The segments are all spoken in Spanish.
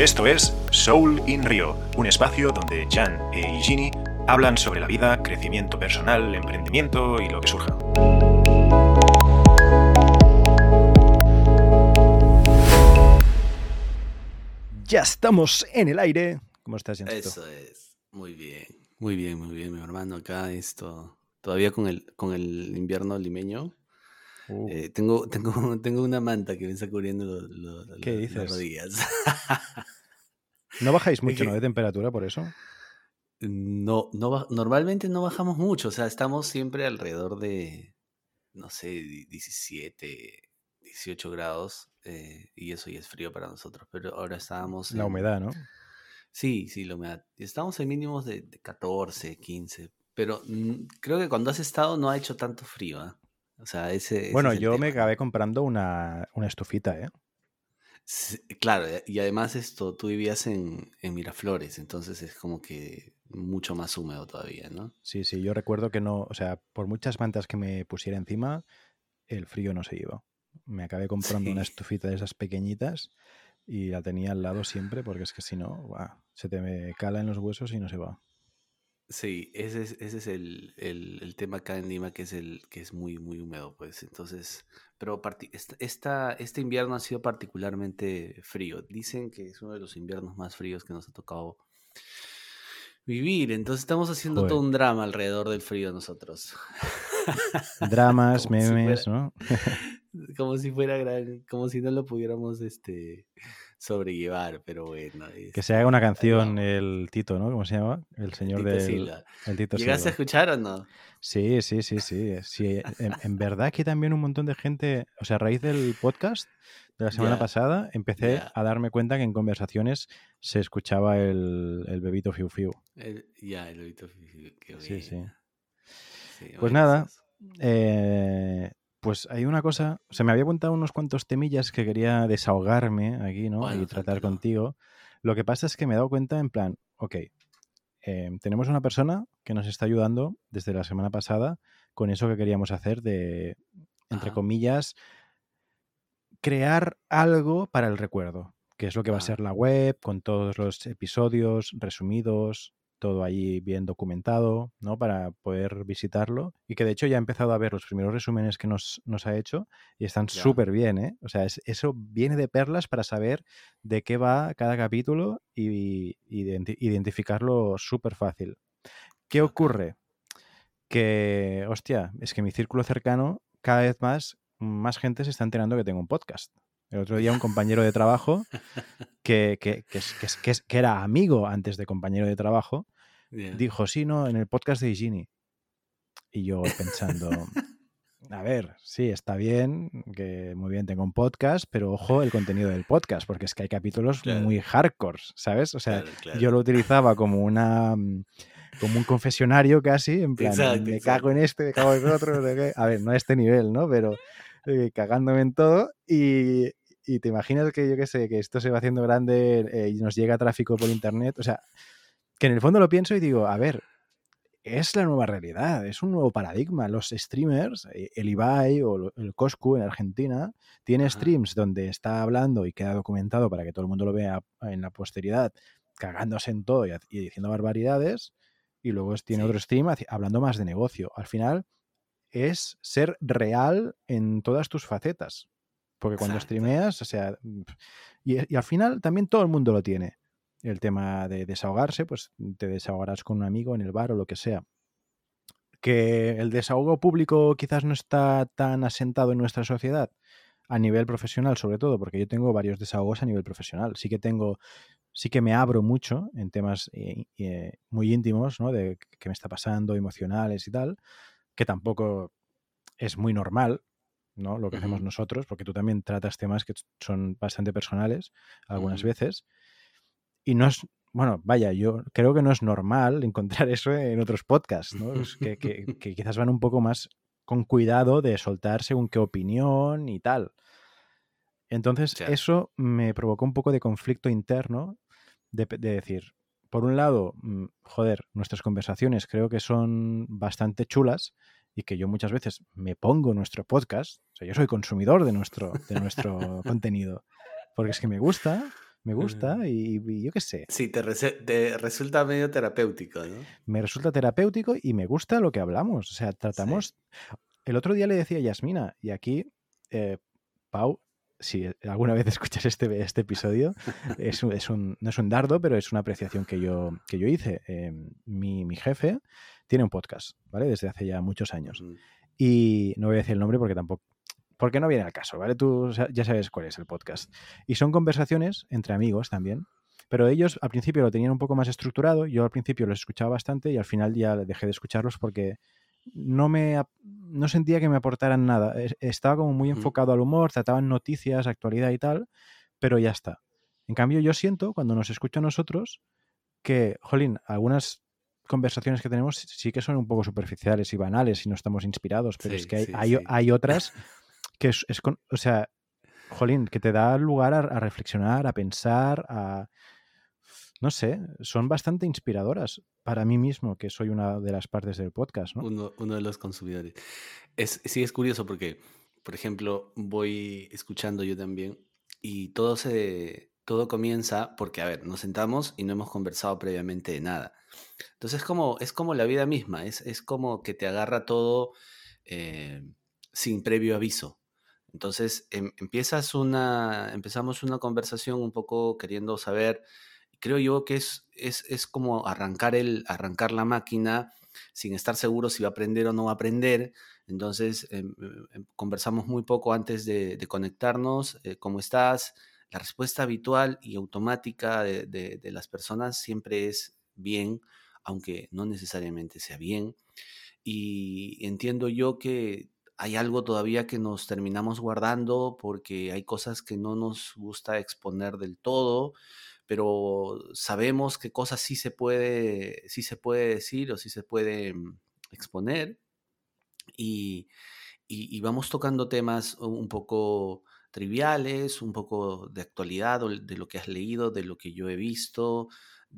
Esto es Soul in Rio, un espacio donde Jan e Igini hablan sobre la vida, crecimiento personal, emprendimiento y lo que surja. Ya estamos en el aire. ¿Cómo estás, Jancito? Eso es. Muy bien. Muy bien, muy bien, mi hermano. Acá esto. Todavía con el, con el invierno limeño. Uh, Eh, tengo, tengo, tengo una manta que me está cubriendo lo- lo- ¿Qué lo- dices? las rodillas. ¿No bajáis mucho ¿no, de temperatura por eso? No, no normalmente no bajamos mucho, o sea, estamos siempre alrededor de, no sé, di- 17, 18 grados, eh, y eso ya es frío para nosotros, pero ahora estábamos La en- humedad, ¿no? Sí, sí, la humedad. Estamos en mínimos de, de 14, 15, pero mm, creo que cuando has estado no ha hecho tanto frío, ¿ah? O sea, ese, ese Bueno, es yo me acabé comprando una, una estufita, ¿eh? Sí, claro, eh, y además esto, tú vivías en, en Miraflores, entonces es como que mucho más húmedo todavía, ¿no? Sí, sí, yo recuerdo que no, o sea, por muchas mantas que me pusiera encima, el frío no se iba. Me acabé comprando una estufita de esas pequeñitas y la tenía al lado siempre porque es que si no, guau, se te me cala en los huesos y no se va. Sí, ese es, ese es el, el- el tema acá en Lima, que es el que es muy, muy húmedo, pues. Entonces, pero parti- esta, este invierno ha sido particularmente frío. Dicen que es uno de los inviernos más fríos que nos ha tocado vivir. Entonces estamos haciendo todo un drama alrededor del frío nosotros. Dramas, si memes, fuera- ¿no? Como si fuera gran, como si no lo pudiéramos este sobrellevar, pero bueno. Que es- se haga una ahí canción el Tito, ¿no? ¿Cómo se llama? El señor. Silva. El Tito ¿Llegaste a escuchar o no? Sí, sí, sí, sí. sí en, en verdad que también un montón de gente, o sea, a raíz del podcast de la semana pasada, empecé a darme cuenta que en conversaciones se escuchaba el, el bebito fiu fiu. Ya, el lobito fi- qué Sí, sí. Sí, Pues nada, eh, pues hay una cosa, o sea, me había apuntado unos cuantos temillas que quería desahogarme aquí, ¿no? Bueno, y tratar contigo. Lo que pasa es que me he dado cuenta en plan, ok, eh, tenemos una persona que nos está ayudando desde la semana pasada con eso que queríamos hacer de, entre Ajá. comillas, crear algo para el recuerdo, que es lo que va a ser la web, con todos los episodios resumidos, todo ahí bien documentado, ¿no? Para poder visitarlo. Y que de hecho ya he empezado a ver los primeros resúmenes que nos, nos ha hecho y están súper bien, ¿eh? O sea, es- eso viene de perlas para saber de qué va cada capítulo y, identi- identificarlo súper fácil. ¿Qué ocurre? Que, hostia, es que mi círculo cercano, cada vez más, más gente se está enterando que tengo un podcast. El otro día un compañero de trabajo que, que- que que era amigo antes de compañero de trabajo, dijo, sí, no, en el podcast de Igini. Y yo pensando, a ver, sí, está bien, que muy bien tengo un podcast, pero ojo el contenido del podcast, porque es que hay capítulos Claro. muy hardcore, ¿sabes? O sea, Claro, claro. yo lo utilizaba como una mm, como un confesionario casi, en plan, Exacto, me exacto. cago en este, me cago en otro, sé qué. a ver, no a este nivel, ¿no? Pero eh, cagándome en todo y, y te imaginas que yo qué sé, que esto se va haciendo grande eh, y nos llega tráfico por internet, o sea, que en el fondo lo pienso y digo, a ver, es la nueva realidad, es un nuevo paradigma. Los streamers, eh, el Ibai o el Coscu en Argentina, tiene Ajá. streams donde está hablando y queda documentado para que todo el mundo lo vea en la posteridad, cagándose en todo y, diciendo barbaridades, y luego tiene Sí. otro stream hablando más de negocio. Al final es ser real en todas tus facetas. Porque cuando Exacto. streameas, o sea, y, y al final también todo el mundo lo tiene. El tema de desahogarse, pues te desahogarás con un amigo en el bar o lo que sea. Que el desahogo público quizás no está tan asentado en nuestra sociedad, a nivel profesional sobre todo, porque yo tengo varios desahogos a nivel profesional. Sí que tengo, sí que me abro mucho en temas eh, eh, muy íntimos, ¿no? De qué me está pasando, emocionales y tal, que tampoco es muy normal, ¿no? Lo que hacemos nosotros, porque tú también tratas temas que son bastante personales algunas veces. Y no es, bueno, vaya, yo creo que no es normal encontrar eso en otros podcasts, ¿no? Es que, que- que quizás van un poco más con cuidado de soltar según qué opinión y tal. Entonces, eso me provocó un poco de conflicto interno de decir, por un lado, mm, joder, nuestras conversaciones creo que son bastante chulas y que yo muchas veces me pongo nuestro podcast, o sea, yo soy consumidor de nuestro, de nuestro contenido, porque es que me gusta, me gusta y, yo qué sé. Sí, te, resulta medio terapéutico, ¿no? Me resulta terapéutico y me gusta lo que hablamos. O sea, tratamos... El otro día le decía a Yasmina, y aquí, eh, Pau, si alguna vez escuchas este, este episodio, es, es un, no es un dardo, pero es una apreciación que yo, que yo hice. Em, mi, mi, jefe tiene un podcast, ¿vale? Desde hace ya muchos años. Y no voy a decir el nombre porque tampoco, porque no viene al caso, ¿vale? Tú ya sabes cuál es el podcast. Y son conversaciones entre amigos también, pero ellos al principio lo tenían un poco más estructurado, yo al principio los escuchaba bastante y al final ya dejé de escucharlos porque no me no sentía que me aportaran nada. Estaba como muy enfocado al humor, trataban noticias, actualidad y tal, pero ya está. En cambio, yo siento cuando nos escucha a nosotros que, jolín, algunas conversaciones que tenemos sí que son un poco superficiales y banales y no estamos inspirados, pero es que hay, hay otras que es, o sea, jolín, que te da lugar a, reflexionar, a pensar, a... No sé, son bastante inspiradoras para mí mismo, que soy una de las partes del podcast, ¿no? Uno, de los consumidores. Es, sí, es curioso porque, por ejemplo, voy escuchando yo también y todo se, todo comienza porque, a ver, nos sentamos y no hemos conversado previamente de nada. Entonces es como, es como la vida misma, es, es como que te agarra todo eh, sin previo aviso. Entonces em, empiezas una, empezamos una conversación un poco queriendo saber, creo yo que es, es, es como arrancar, el, arrancar la máquina sin estar seguro si va a aprender o no va a aprender. Entonces em, em, conversamos muy poco antes de, conectarnos, eh, ¿cómo estás? La respuesta habitual y automática de, de las personas siempre es bien, aunque no necesariamente sea bien. Y entiendo yo que hay algo todavía que nos terminamos guardando porque hay cosas que no nos gusta exponer del todo, pero sabemos qué cosas sí se puede, sí se puede decir o sí se puede mm, exponer. Y, y, vamos tocando temas un poco triviales, un poco de actualidad, de lo que has leído, de lo que yo he visto.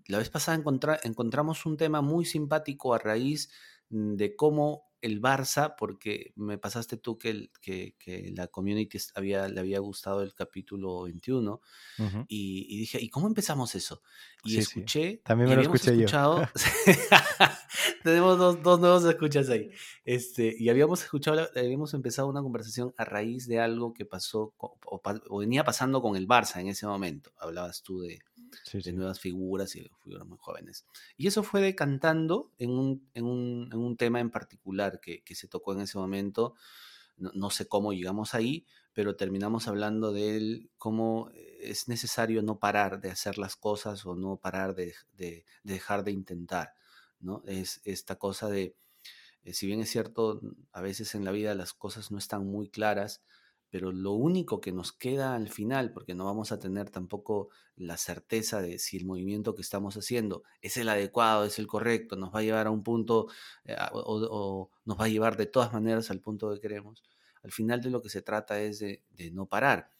La vez pasada encontramos un tema muy simpático a raíz de cómo el Barça, porque me pasaste tú que, que, que, la community había, le había gustado el capítulo 21 y, dije, ¿y cómo empezamos eso? Y escuché. También me lo escuché escuchado, tenemos dos, dos, nuevos escuchas ahí. Este, y habíamos escuchado, habíamos empezado una conversación a raíz de algo que pasó o venía pasando con el Barça en ese momento. Hablabas tú de, de nuevas figuras y figuras muy jóvenes. Y eso fue decantando en un, en un, en un tema en particular que, que, se tocó en ese momento. No, sé cómo llegamos ahí, pero terminamos hablando de él, cómo es necesario no parar de hacer las cosas o no parar de, de, dejar de intentar. ¿no? Es esta cosa de, eh, si bien es cierto, a veces en la vida las cosas no están muy claras, pero lo único que nos queda al final, porque no vamos a tener tampoco la certeza de si el movimiento que estamos haciendo es el adecuado, es el correcto, nos va a llevar a un punto eh, o, nos va a llevar de todas maneras al punto que queremos, al final de lo que se trata es de, de no parar,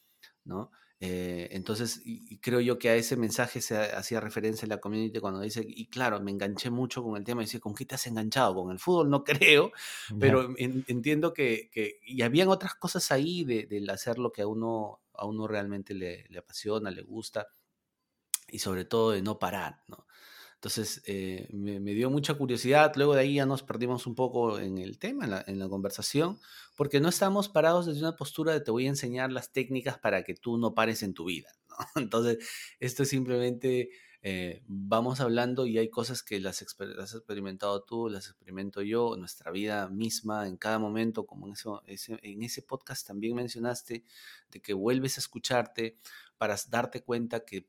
¿no? Eh, entonces, y, creo yo que a ese mensaje se hacía referencia en la community cuando dice, y claro, me enganché mucho con el tema, y decía, ¿con qué te has enganchado? Con el fútbol no creo, pero entiendo que, que, y habían otras cosas ahí de, hacer lo que a uno, a uno realmente le, le, apasiona, le gusta, y sobre todo de no parar, ¿no? Entonces eh, me, dio mucha curiosidad. Luego de ahí ya nos perdimos un poco en el tema, en la, conversación, porque no estamos parados desde una postura de te voy a enseñar las técnicas para que tú no pares en tu vida. Entonces, esto es simplemente eh, vamos hablando y hay cosas que las, has experimentado tú, las experimento yo, nuestra vida misma en cada momento, como en, eso, en ese podcast también mencionaste, de que vuelves a escucharte para darte cuenta que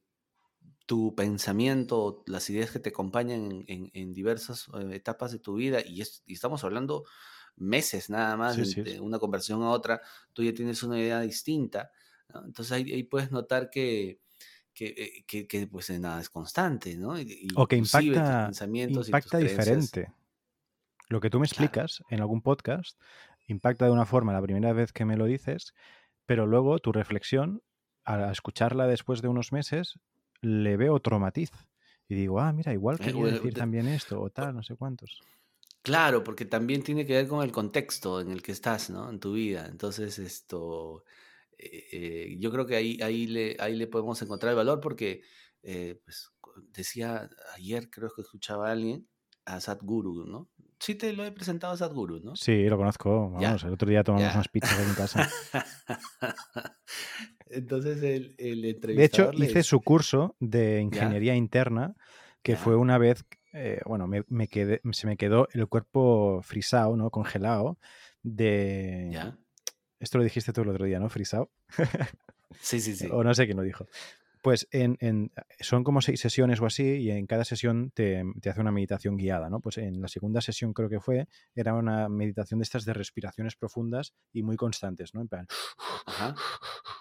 tu pensamiento, las ideas que te acompañan en, diversas eh, etapas de tu vida, y, estamos hablando meses nada más de, una conversación a otra, tú ya tienes una idea distinta. Entonces ahí, puedes notar que, que, eh, pues nada es constante, ¿no? o que impacta, impacta diferente. Lo que tú me explicas en algún podcast impacta de una forma la primera vez que me lo dices, pero luego tu reflexión, al escucharla después de unos meses, le veo otro matiz. Y digo, ah, mira, igual eh, quería decir también esto o tal, no sé cuántos. Claro, porque también tiene que ver con el contexto en el que estás, ¿no? En tu vida. Entonces, esto, eh, eh, yo creo que ahí, ahí, le, ahí le podemos encontrar el valor porque, eh, pues, decía ayer, creo que escuchaba a alguien, a Sadhguru, ¿no? Sí te lo he presentado a Sadhguru, ¿no? Sí, lo conozco. Vamos, el otro día tomamos unas pizzas en casa. Entonces el, el De hecho, hice su curso de ingeniería interna, que fue una vez, bueno, me, me quedé, se me quedó el cuerpo frisado, ¿no? Congelado, de... ¿Ya? Esto lo dijiste tú el otro día, ¿no? Frisado. Sí, sí, sí. o no sé quién lo dijo. Pues en, en, son como seis sesiones o así y en cada sesión te, te, hace una meditación guiada, ¿no? Pues en la segunda sesión creo que fue, era una meditación de estas de respiraciones profundas y muy constantes, ¿no? En plan... Ajá.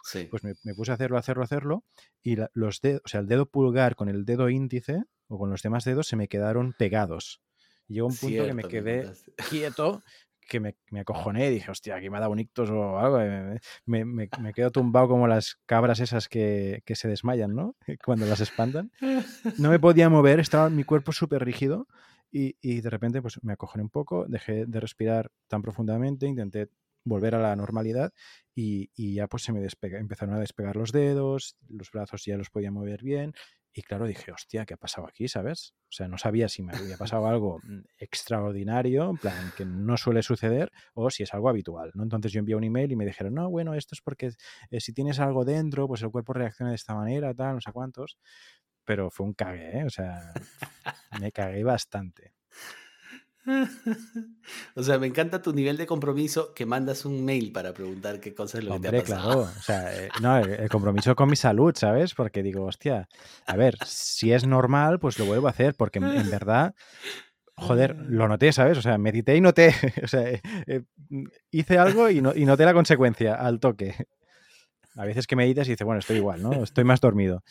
Sí. Pues me, me, puse a hacerlo, hacerlo, hacerlo y la, los dedos, o sea, el dedo pulgar con el dedo índice o con los demás dedos se me quedaron pegados. Llegó un punto Cierto, que me quedé quieto que me, me, acojoné y dije, hostia, aquí me ha dado un ictus o algo. Me, me, me quedo tumbado como las cabras esas que, que, se desmayan, ¿no? Cuando las espantan. No me podía mover, estaba mi cuerpo súper rígido y, y, de repente pues me acojoné un poco, dejé de respirar tan profundamente, intenté volver a la normalidad y, y ya pues se me empezaron a despegar los dedos, los brazos ya los podía mover bien y claro, dije, hostia, ¿qué ha pasado aquí? ¿Sabes? O sea, no sabía si me había pasado algo mm, extraordinario, en plan, que no suele suceder, o si es algo habitual, ¿no? Entonces yo envié un email y me dijeron, no, bueno, esto es porque eh, si tienes algo dentro, pues el cuerpo reacciona de esta manera, tal, no sé cuántos. Pero fue un cague, ¿eh? O sea, me cagué bastante. o sea, me encanta tu nivel de compromiso que mandas un mail para preguntar qué cosa es lo Hombre, que te ha pasado. claro. O sea, eh, no, el, el, compromiso con mi salud, ¿sabes? Porque digo, hostia, a ver, si es normal, pues lo vuelvo a hacer, porque en, en verdad, joder, lo noté, ¿sabes? O sea, medité y noté. O sea, eh, eh, hice algo y, no, y, noté la consecuencia al toque. A veces que meditas y dices, bueno, estoy igual, ¿no? Estoy más dormido.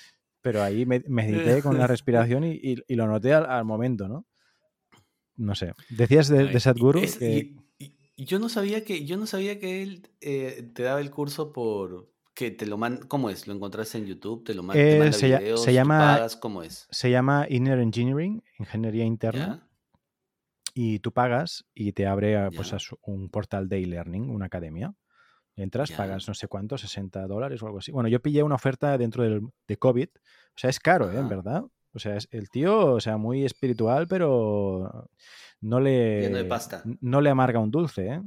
Pero ahí medité con la respiración y, y, y lo noté al, al momento, ¿no? No sé. Decías de, de Sadhguru es, que... y, y, yo no sabía que yo no sabía que él eh, te daba el curso por que te lo manda. ¿Cómo es? ¿Lo encontraste en YouTube? ¿Te lo eh, te manda se, videos? Se llama, pagas? ¿Cómo es? Se llama Inner Engineering, Ingeniería Interna. ¿Ya? Y tú pagas y te abre a, pues, un portal de e-learning, una academia. Entras, Ya. pagas no sé cuánto, 60 dólares o algo así. Bueno, yo pillé una oferta dentro del, de COVID. O sea, es caro, ¿eh? En verdad. O sea, es el tío, o sea, muy espiritual, pero no le, de pasta. no le amarga un dulce, ¿eh?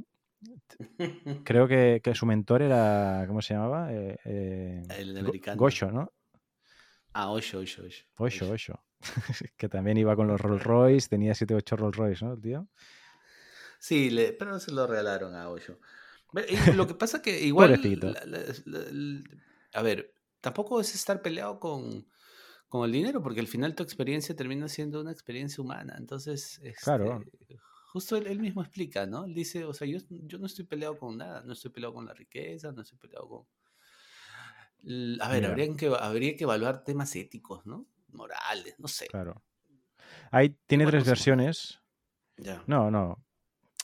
Creo que, que, su mentor era, ¿cómo se llamaba? Eh, eh, el americano. Gosho, ¿no? Ah, Osho, Osho, Osho. Osho, Osho. que también iba con los Rolls Royce, tenía 7 8 Rolls Royce, ¿no, el tío? Sí, le, pero se lo regalaron a Osho. Lo que pasa que igual... Pobrecito. La, la, la, a ver, tampoco es estar peleado con con el dinero, porque al final tu experiencia termina siendo una experiencia humana. Entonces, este, claro. justo él, él, mismo explica, ¿no? Él dice, o sea, yo, yo no estoy peleado con nada, no estoy peleado con la riqueza, no estoy peleado con... A ver, habría que, habría que evaluar temas éticos, ¿no? Morales, no sé. Claro. Ahí tiene bueno, tres versiones. Ya. No, no.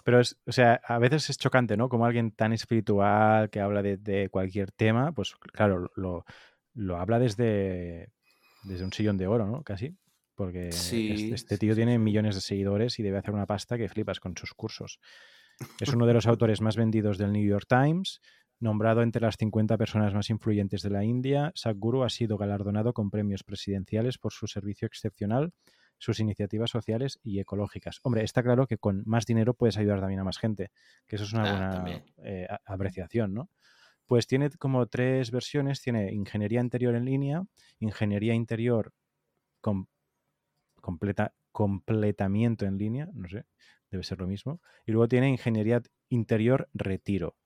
Pero es, o sea, a veces es chocante, ¿no? Como alguien tan espiritual que habla de, de cualquier tema, pues claro, lo, lo habla desde desde un sillón de oro, ¿no? Casi. Porque sí, este, tío tiene millones de seguidores y debe hacer una pasta que flipas con sus cursos. Es uno de los autores más vendidos del New York Times, nombrado entre las 50 personas más influyentes de la India. Sadhguru ha sido galardonado con premios presidenciales por su servicio excepcional, sus iniciativas sociales y ecológicas. Hombre, está claro que con más dinero puedes ayudar también a más gente, que eso es una ah, buena eh, apreciación, ¿no? Pues tiene como tres versiones. Tiene ingeniería interior en línea, ingeniería interior com completa, completamiento en línea, no sé, debe ser lo mismo. Y luego tiene ingeniería interior retiro.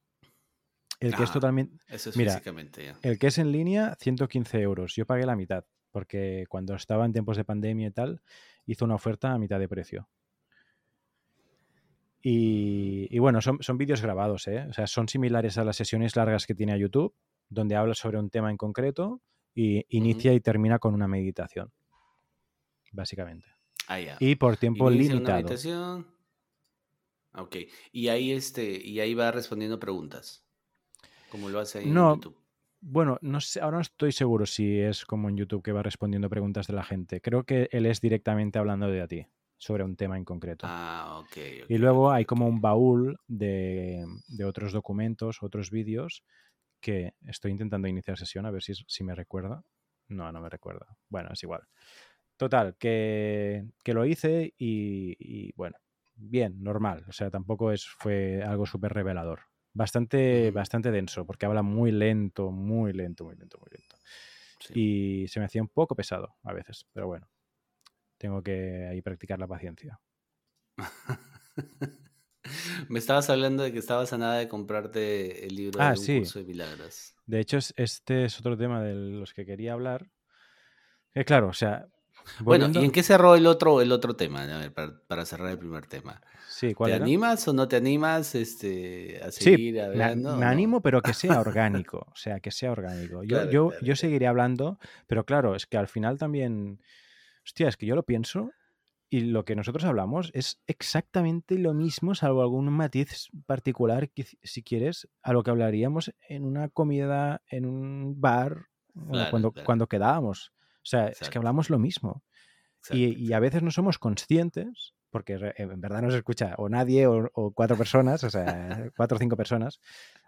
El que ah, es totalmente... Eso es mira, ya. El que es en línea, 115 euros. Yo pagué la mitad, porque cuando estaba en tiempos de pandemia y tal, hizo una oferta a mitad de precio. Y, y, bueno, son, son vídeos grabados, ¿eh? O sea, son similares a las sesiones largas que tiene a YouTube, donde habla sobre un tema en concreto y inicia uh -huh. y termina con una meditación. Básicamente. Ah, ya. Y por tiempo inicia limitado. Una meditación. Ok. Y ahí, este, y ahí va respondiendo preguntas. Como lo hace ahí no, en YouTube. Bueno, no sé, ahora no estoy seguro si es como en YouTube que va respondiendo preguntas de la gente. Creo que él es directamente hablando de a ti sobre un tema en concreto. Ah, ok. okay y luego hay como un baúl de, de, otros documentos, otros vídeos que estoy intentando iniciar sesión a ver si, si me recuerda. No, no me recuerda. Bueno, es igual. Total, que, que lo hice y, y, bueno, bien, normal. O sea, tampoco es, fue algo súper revelador. Bastante, bastante denso, porque habla muy lento, muy lento, muy lento, muy lento. Sí. Y se me hacía un poco pesado a veces, pero bueno, tengo que ahí practicar la paciencia. Me estabas hablando de que estabas a nada de comprarte el libro ah, de un sí. curso de milagros. De hecho, este es otro tema de los que quería hablar. Que claro, o sea. Bueno, ¿y en qué cerró el otro, el otro tema? A ver, para, para cerrar el primer tema. Sí, ¿cuál ¿Te era? animas o no te animas este, a seguir sí, hablando? Me, me no? animo, pero que sea orgánico. o sea, que sea orgánico. Yo, Claro, yo, claro, yo seguiré hablando, pero claro, es que al final también. Hostia, es que yo lo pienso y lo que nosotros hablamos es exactamente lo mismo, salvo algún matiz particular, que, si quieres, a lo que hablaríamos en una comida, en un bar, Claro, cuando, claro. cuando quedábamos. O sea, es que hablamos lo mismo. Y, y a veces no somos conscientes, porque en verdad no se escucha o nadie o, o cuatro personas, o sea, cuatro o cinco personas.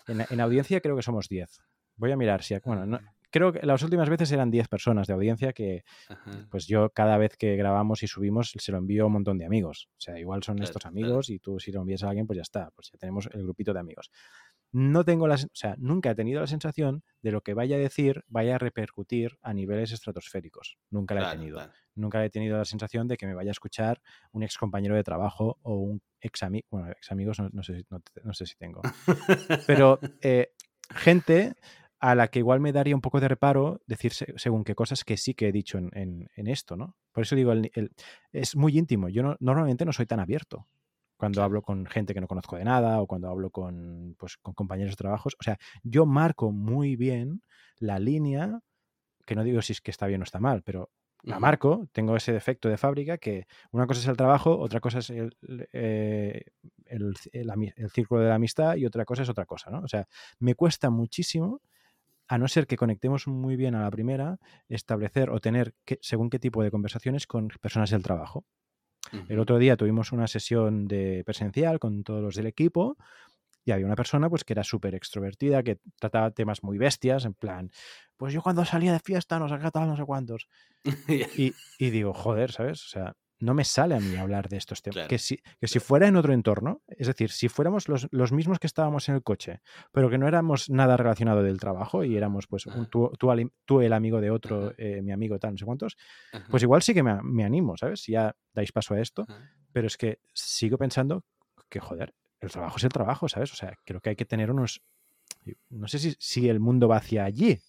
En, en audiencia creo que somos diez. Voy a mirar si. Bueno, no- creo que las últimas veces eran diez personas de audiencia que, Ajá. pues yo cada vez que grabamos y subimos se lo envío a un montón de amigos. O sea, igual son Claro, estos claro. amigos y tú si lo envías a alguien, pues ya está, pues ya tenemos el grupito de amigos. No tengo la, o sea, nunca he tenido la sensación de lo que vaya a decir vaya a repercutir a niveles estratosféricos. Nunca la he Claro, tenido. claro. Nunca he tenido la sensación de que me vaya a escuchar un ex compañero de trabajo o un ex amigo. Bueno, ex amigos no, no sé, no, no sé si tengo. Pero eh, gente a la que igual me daría un poco de reparo decir se- según qué cosas que sí que he dicho en, en- en esto, ¿no? Por eso digo, el- el- es muy íntimo. Yo no- normalmente no soy tan abierto cuando hablo con gente que no conozco de nada o cuando hablo con, pues, con compañeros de trabajos. O sea, yo marco muy bien la línea, que no digo si es que está bien o está mal, pero la marco, tengo ese defecto de fábrica que una cosa es el trabajo, otra cosa es el, eh, el, el ami- el círculo de la amistad y otra cosa es otra cosa, ¿no? O sea, me cuesta muchísimo, a no ser que conectemos muy bien a la primera, establecer o tener que, según qué tipo de conversaciones con personas del trabajo. El otro día tuvimos una sesión de presencial con todos los del equipo y había una persona pues que era súper extrovertida, que trataba temas muy bestias, en plan, pues yo cuando salía de fiesta no sé qué tal, no sé cuántos. Y, y digo, joder, ¿sabes? O sea, no me sale a mí hablar de estos temas. Claro, Que, si, que si fuera en otro entorno, es decir, si fuéramos los, los mismos que estábamos en el coche, pero que no éramos nada relacionado del trabajo y éramos pues un, tú, tú el amigo de otro, eh, mi amigo tal, no sé cuántos, Ajá. pues igual sí que me, me animo, ¿sabes? Si ya dais paso a esto, Ajá. pero es que sigo pensando que, joder, el trabajo es el trabajo, ¿sabes? O sea, creo que hay que tener unos... No sé si, si el mundo va hacia allí,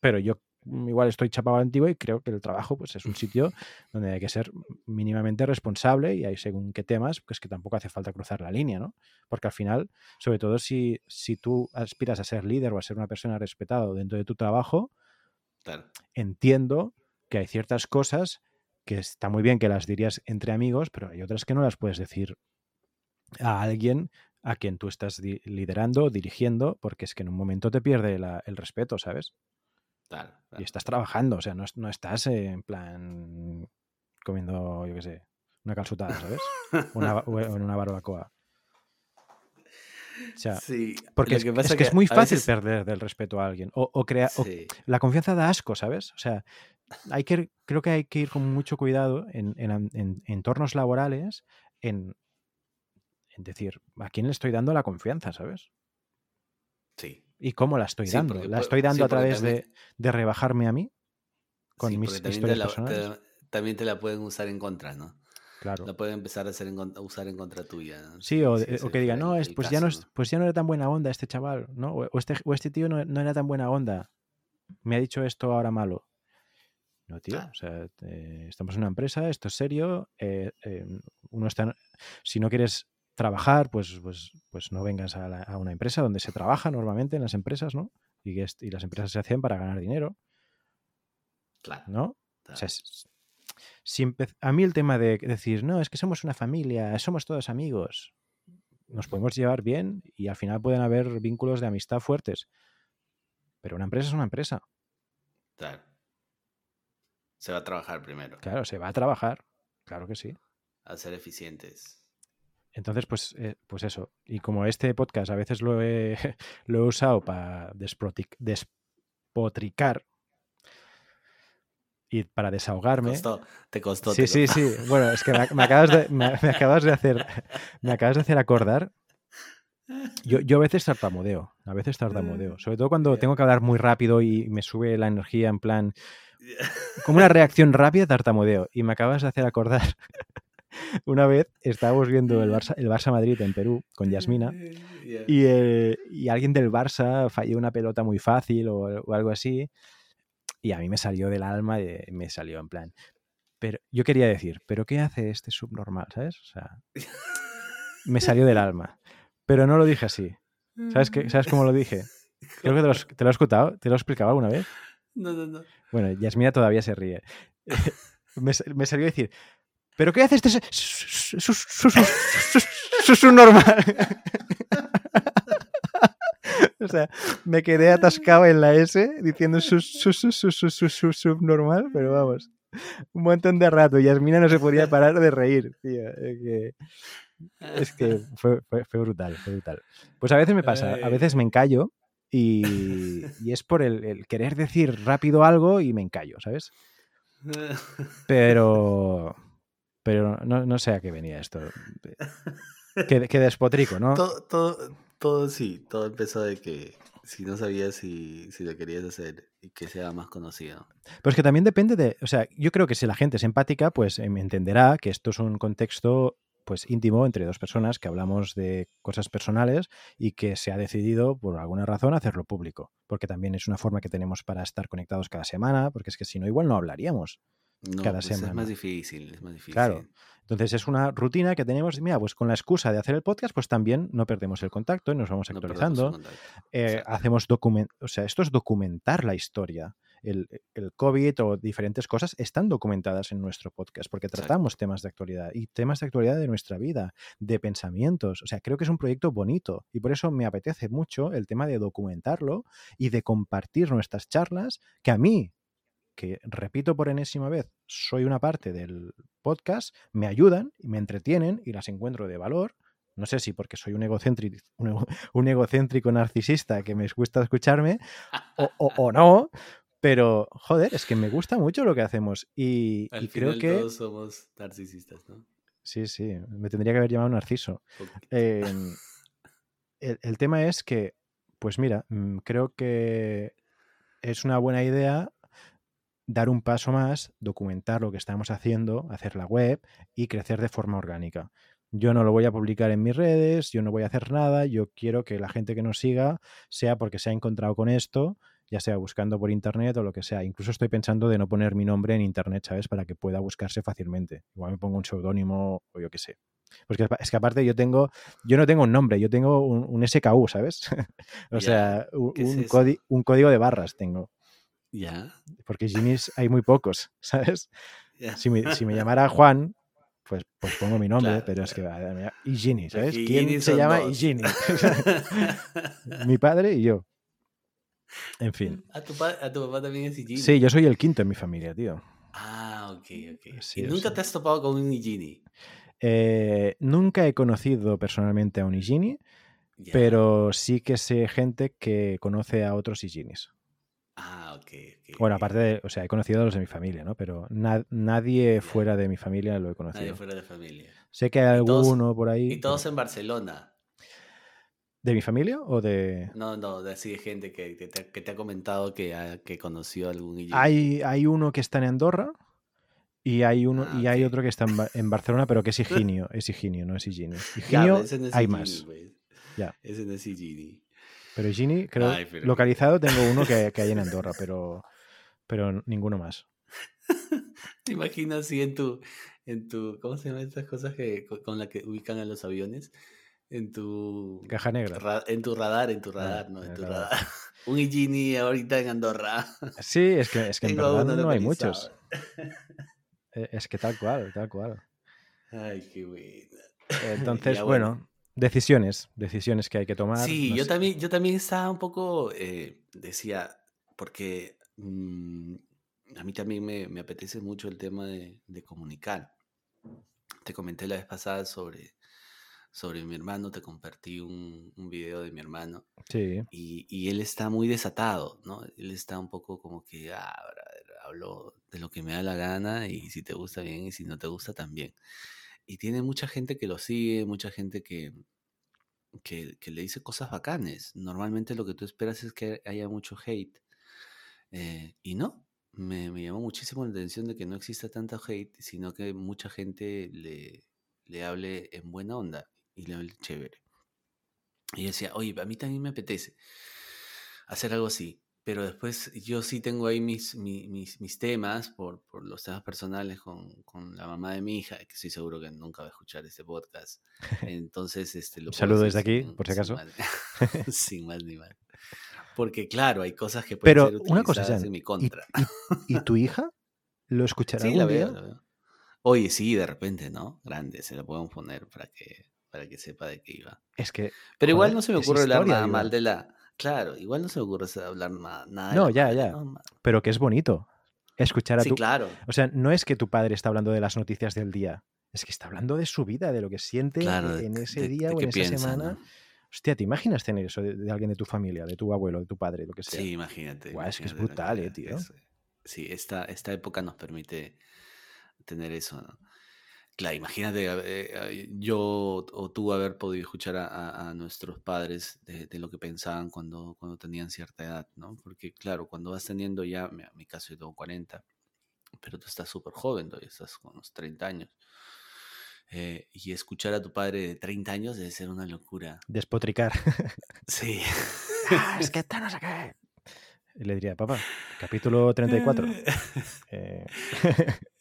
pero yo igual estoy chapado a la antigua y creo que el trabajo pues, es un sitio donde hay que ser mínimamente responsable y hay según qué temas, pues que tampoco hace falta cruzar la línea, ¿no? Porque al final, sobre todo si, si tú aspiras a ser líder o a ser una persona respetada dentro de tu trabajo, entiendo que hay ciertas cosas que está muy bien que las dirías entre amigos, pero hay otras que no las puedes decir a alguien a quien tú estás liderando, dirigiendo, porque es que en un momento te pierde la- el respeto, ¿sabes? Claro, Y estás trabajando, o sea, no, no estás eh, en plan comiendo, yo qué sé, una calzutada, ¿sabes? Una o en una barbacoa. O sea, Sí, porque es, que es pasa que es muy fácil veces- perder del respeto a alguien. O, o crea- o Sí, la confianza da asco, ¿sabes? O sea, hay que, creo que hay que ir con mucho cuidado en, en en entornos laborales, en decir, ¿a quién le estoy dando la confianza, ¿sabes? sí. ¿Y cómo la estoy Sí, dando? porque ¿La estoy dando sí, a través también- de, de rebajarme a mí? Con sí, mis también historias te la, personales. te- también te la pueden usar en contra, ¿no? Claro. La pueden empezar a, hacer en con- a usar en contra tuya. ¿no? Sí, o, o que diga, fuera no, es, pues, ya no es, pues ya no era tan buena onda este chaval, ¿no? O, o este, o este tío no, no era tan buena onda. Me ha dicho esto ahora malo. No, tío. O sea, eh, estamos en una empresa, esto es serio. eh, eh, uno está. Si no quieres trabajar, pues, pues, pues no vengas a, la- a una empresa donde se trabaja normalmente en las empresas, ¿no? Y, y las empresas se hacen para ganar dinero, Claro, ¿no? O sea, si a mí el tema de decir, no, es que somos una familia, somos todos amigos, nos podemos llevar bien y al final pueden haber vínculos de amistad fuertes. Pero una empresa es una empresa. claro. Se va a trabajar primero, Claro, se va a trabajar. Claro que sí. a ser eficientes. Entonces, pues, eh, pues eso. Y como este podcast a veces lo he, lo he usado para despotricar y para desahogarme. Te costó, te costó. Sí, sí, sí. Bueno, es que me, acabas de, me, acabas de hacer, me acabas de hacer acordar. Yo, yo a veces tartamudeo, a veces tartamudeo. Sobre todo cuando tengo que hablar muy rápido y me sube la energía en plan... Como una reacción rápida, tartamudeo. Y me acabas de hacer acordar una vez estábamos viendo el Barça, el Barça Madrid en Perú con Yasmina y, eh, y, alguien del Barça falló una pelota muy fácil o, o, algo así y a mí me salió del alma y me salió en plan. Pero yo quería decir, ¿pero qué hace este subnormal? ¿Sabes? O sea, me salió del alma. Pero no lo dije así. ¿Sabes, qué, ¿Sabes cómo lo dije? Creo que te lo, te lo he escuchado. ¿Te lo he explicado alguna vez? No, no, no. Bueno, Yasmina todavía se ríe. me, me salió decir, ¿Pero qué hace este subnormal? O sea, me quedé atascado en la S diciendo subnormal, pero vamos, un montón de rato. Yasmina no se podía parar de reír, tío. Es que, fue, fue, brutal, fue brutal. Pues a veces me pasa, a veces me encallo y, y es por el, el, querer decir rápido algo y me encallo, ¿sabes? Pero, pero no, no, sé a qué venía esto. Que, que despotrico, ¿no? Todo, todo, todo, sí, todo empezó de que si no sabías si, si lo querías hacer y que sea más conocido. Pues que también depende de, o sea, yo creo que si la gente es empática, pues em, entenderá que esto es un contexto pues íntimo entre dos personas que hablamos de cosas personales y que se ha decidido por alguna razón hacerlo público, porque también es una forma que tenemos para estar conectados cada semana, porque es que si no igual no hablaríamos cada pues semana. Es más difícil, es más difícil. Claro. Entonces es una rutina que tenemos, mira, pues con la excusa de hacer el podcast, pues también no perdemos el contacto y nos vamos actualizando. No eh, hacemos document, o sea, esto es documentar la historia. El, el, COVID o diferentes cosas están documentadas en nuestro podcast porque tratamos Exacto. temas de actualidad y temas de actualidad de nuestra vida, de pensamientos. O sea, creo que es un proyecto bonito y por eso me apetece mucho el tema de documentarlo y de compartir nuestras charlas que a mí que repito por enésima vez, soy una parte del podcast, me ayudan y me entretienen y las encuentro de valor. No sé si porque soy un egocéntrico, un, un egocéntrico narcisista que me gusta escucharme o, o, o, no, pero joder, es que me gusta mucho lo que hacemos y, Al y creo que... todos somos narcisistas, ¿no? Sí, sí, me tendría que haber llamado Narciso. Eh, el, el tema es que, pues mira, mm, creo que es una buena idea dar un paso más, documentar lo que estamos haciendo, hacer la web y crecer de forma orgánica. Yo no lo voy a publicar en mis redes, yo no voy a hacer nada, yo quiero que la gente que nos siga sea porque se ha encontrado con esto, ya sea buscando por internet o lo que sea. Incluso estoy pensando de no poner mi nombre en internet, ¿sabes? Para que pueda buscarse fácilmente. Igual me pongo un seudónimo o yo qué sé. Pues que, es que aparte yo tengo, yo no tengo un nombre, yo tengo un, un SKU, ¿sabes? o yeah. sea, un, un, un código de barras tengo. Ya. Porque Ginis hay muy pocos, ¿sabes? Yeah. Si, me, si, me, llamara Juan, pues, pues pongo mi nombre, claro. pero es que y Gini, ¿sabes? Aquí ¿Quién se llama Gini? mi padre y yo. En fin. ¿A tu, ¿A tu, papá también es Igini? Sí, yo soy el quinto en mi familia, tío. Ah, ok, ok. Sí, ¿Y nunca sí. te has topado con un Igini? Eh, nunca he conocido personalmente a un Igini, yeah. pero sí que sé gente que conoce a otros Iginis. Ah, ok. okay bueno, aparte de, o sea, he conocido a los de mi familia, ¿no? Pero na nadie fuera de mi familia lo he conocido. Nadie fuera de familia. Sé que hay alguno por ahí. Y todos en Barcelona. ¿De mi familia o de...? No, no, de así de gente que, que, te, que te, ha comentado que, ha, que conoció algún Hay, hay uno que está en Andorra y hay uno ah, y hay otro que está en, en, Barcelona, pero que es Higinio. es Higinio, no es Higinio. Higinio ya, no es hay más. Pues. Ya. Ese no es Higini. Pero Higini, creo, Ay, pero... localizado tengo uno que, que hay en Andorra, pero, pero ninguno más. ¿Te imaginas así en tu, en tu, ¿cómo se llaman estas cosas que, con las que ubican a los aviones? en tu caja negra. en tu radar, en tu radar, no, en tu radar. Un Igini ahorita en Andorra. Sí, es que, es que en verdad no hay muchos. Eh, es que tal cual, tal cual. Ay, qué buena. Entonces, bueno, bueno, decisiones, decisiones que hay que tomar. Sí, no yo, sé. también, yo también estaba un poco, eh, decía, porque mmm, a mí también me, me, apetece mucho el tema de, de comunicar. Te comenté la vez pasada sobre sobre mi hermano, te compartí un, un video de mi hermano. Sí. Y, y él está muy desatado, ¿no? Él está un poco como que, ah, brother, hablo de lo que me da la gana y si te gusta bien y si no te gusta también. Y tiene mucha gente que lo sigue, mucha gente que, que, le dice cosas bacanes. Normalmente lo que tú esperas es que haya mucho hate. eh, y no, me, me llamó muchísimo la atención de que no exista tanta hate, sino que mucha gente le, le hable en buena onda y le hable chévere. Y yo decía, oye, a mí también me apetece hacer algo así. Pero después yo sí tengo ahí mis, mi- mis, mis temas por, por los temas personales con, con la mamá de mi hija, que estoy seguro que nunca va a escuchar este podcast. Entonces, este, lo puedo Saludo desde aquí, sin- por si sin acaso. mal- sin más ni mal. Porque claro, hay cosas que pueden Pero ser una cosa, utilizadas Jan, en mi ¿y, contra. y- y tu hija lo escuchará Sí, algún la día? veo, la veo. Oye, sí, de repente, ¿no? Grande, se la podemos poner para que, para que sepa de qué iba. Es que, Pero igual no se me ocurre hablar nada mal de la. Claro, igual no se me ocurre hablar nada de No, ya, ya. Pero que es bonito escuchar a Sí, tu... claro. O sea, no es que tu padre está hablando de las noticias del día, es que está hablando de su vida, de lo que siente Claro, en ese de- día de o en esa piensa, semana. ¿no? Hostia, ¿te imaginas tener eso de, de alguien de tu familia, de tu abuelo, de tu padre, lo que sea? Sí, imagínate. Guau, es que es brutal, eh, tío. es- sí, esta, esta época nos permite tener eso, ¿no? Claro, imagínate eh, yo o tú haber podido escuchar a, nuestros padres de, de lo que pensaban cuando, cuando tenían cierta edad, ¿no? Porque claro, cuando vas teniendo ya, en mi caso yo tengo 40, pero tú estás súper joven, todavía estás con unos 30 años. eh, y escuchar a tu padre de 30 años debe ser una locura. Despotricar. Sí. Ah, es que sé qué. Y le diría, papá, capítulo 34. Eh,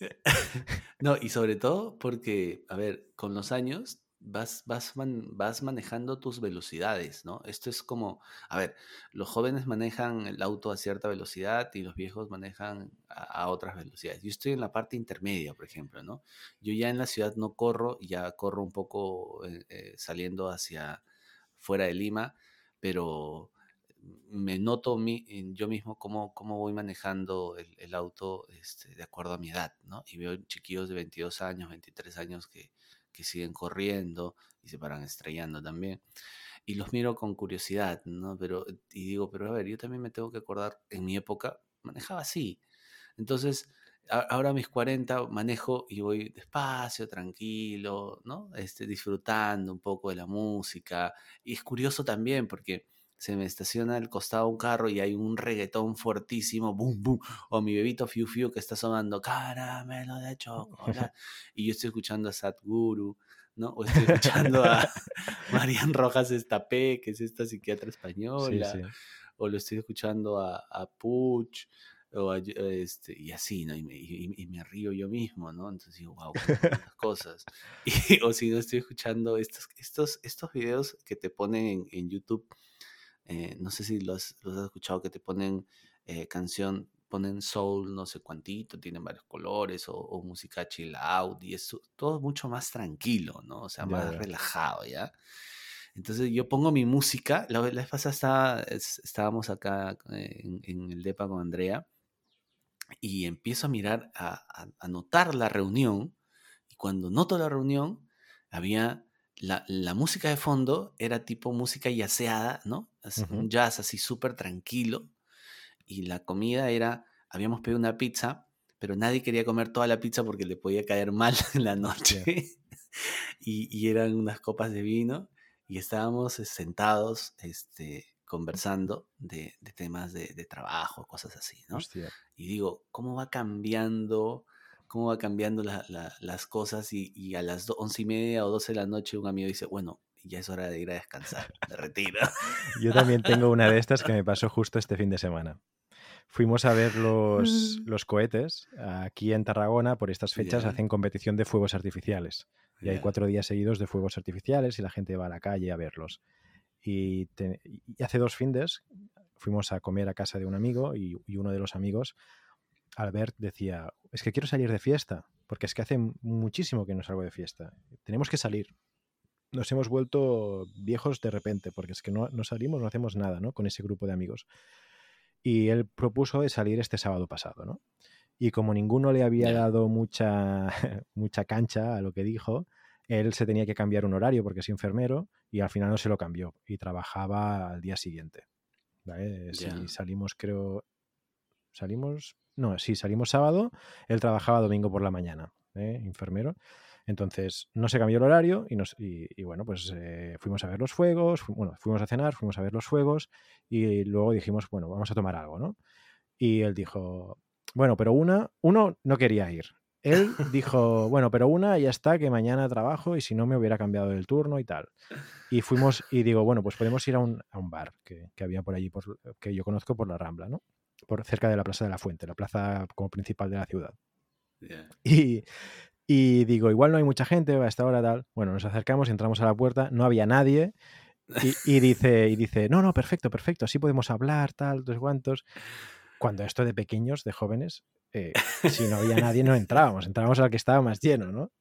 No, y sobre todo porque, a ver, con los años vas, vas, man- vas manejando tus velocidades, ¿no? Esto es como, a ver, los jóvenes manejan el auto a cierta velocidad y los viejos manejan a, a otras velocidades. Yo estoy en la parte intermedia, por ejemplo, ¿no? Yo ya en la ciudad no corro, ya corro un poco eh, eh, saliendo hacia fuera de Lima, pero me noto mi- yo mismo cómo, cómo voy manejando el, el auto este, de acuerdo a mi edad, ¿no? Y veo chiquillos de 22 años, 23 años que, que siguen corriendo y se paran estrellando también. Y los miro con curiosidad, ¿no? Pero, y digo, pero a ver, yo también me tengo que acordar, en mi época manejaba así. Entonces, a- ahora a mis 40 manejo y voy despacio, tranquilo, ¿no? Este, disfrutando un poco de la música. Y es curioso también porque se me estaciona al costado un carro y hay un reggaetón fuertísimo, boom, boom, o mi bebito Fiu Fiu que está sonando caramelo de chocolate, y yo estoy escuchando a Sadhguru, ¿no? O estoy escuchando a Marian Rojas Estapé, que es esta psiquiatra sí, española, sí. o lo estoy escuchando a, a Puch, o a, este, y así, ¿no? Y me, y- y me río yo mismo, ¿no? Entonces digo, wow, cuántas cosas. Y, o si no, estoy escuchando estos, estos, estos videos que te ponen en, en YouTube, eh, no sé si los, los has escuchado, que te ponen eh, canción, ponen soul, no sé cuantito, tienen varios colores, o, o música chill out, y es todo mucho más tranquilo, ¿no? O sea, más relajado, ¿ya? Entonces yo pongo mi música. La, ve- la vez pasada estaba- es- estábamos acá eh, en, en el DEPA con Andrea y empiezo a mirar, a, a- a notar la reunión. Y cuando noto la reunión, había la, la música de fondo, era tipo música yaceada, ¿no? Así. Un jazz así súper tranquilo. Y la comida era, habíamos pedido una pizza, pero nadie quería comer toda la pizza porque le podía caer mal en la noche. y, y eran unas copas de vino y estábamos eh, sentados este, conversando de, de temas de, de trabajo, cosas así, ¿no? Hostia. Y digo, ¿cómo va cambiando? ¿Cómo va cambiando la- la- las cosas? Y, y a las once y media o doce de la noche un amigo dice, bueno, ya es hora de ir a descansar, me retiro. Yo también tengo una de estas que me pasó justo este fin de semana. Fuimos a ver los, Mm. los cohetes. Aquí en Tarragona, por estas fechas, hacen competición de fuegos artificiales. Y hay cuatro días seguidos de fuegos artificiales y la gente va a la calle a verlos. Y, te- y hace dos findes fuimos a comer a casa de un amigo y, y uno de los amigos, Albert, decía, es que quiero salir de fiesta, porque es que hace muchísimo que no salgo de fiesta. Tenemos que salir. Nos hemos vuelto viejos de repente, porque es que no, no salimos, no hacemos nada ¿no? con ese grupo de amigos. Y él propuso de salir este sábado pasado, ¿no? Y como ninguno le había dado mucha, mucha cancha a lo que dijo, él se tenía que cambiar un horario porque es enfermero y al final no se lo cambió y trabajaba al día siguiente. ¿vale? Si salimos, creo, salimos, no, sí, salimos sábado, él trabajaba domingo por la mañana, ¿eh? enfermero. Entonces no se cambió el horario y, nos, y, y bueno, pues eh, fuimos a ver los fuegos, fu- bueno, fuimos a cenar, fuimos a ver los fuegos y luego dijimos, bueno, vamos a tomar algo, ¿no? Y él dijo, bueno, pero una, uno no quería ir. Él dijo, bueno, pero una ya está, que mañana trabajo y si no me hubiera cambiado el turno y tal. Y fuimos y digo, bueno, pues podemos ir a un, a un bar que, que había por allí, por, que yo conozco por la Rambla, ¿no? Por cerca de la Plaza de la Fuente, la plaza como principal de la ciudad. Ya. Y, y digo, igual no hay mucha gente a esta hora tal. Bueno, nos acercamos, entramos a la puerta, no había nadie. Y, y dice, y dice, no, no, perfecto, perfecto, así podemos hablar, tal, dos cuantos. Cuando esto de pequeños, de jóvenes, eh, si no había nadie, no entrábamos, entrábamos al que estaba más lleno, ¿no?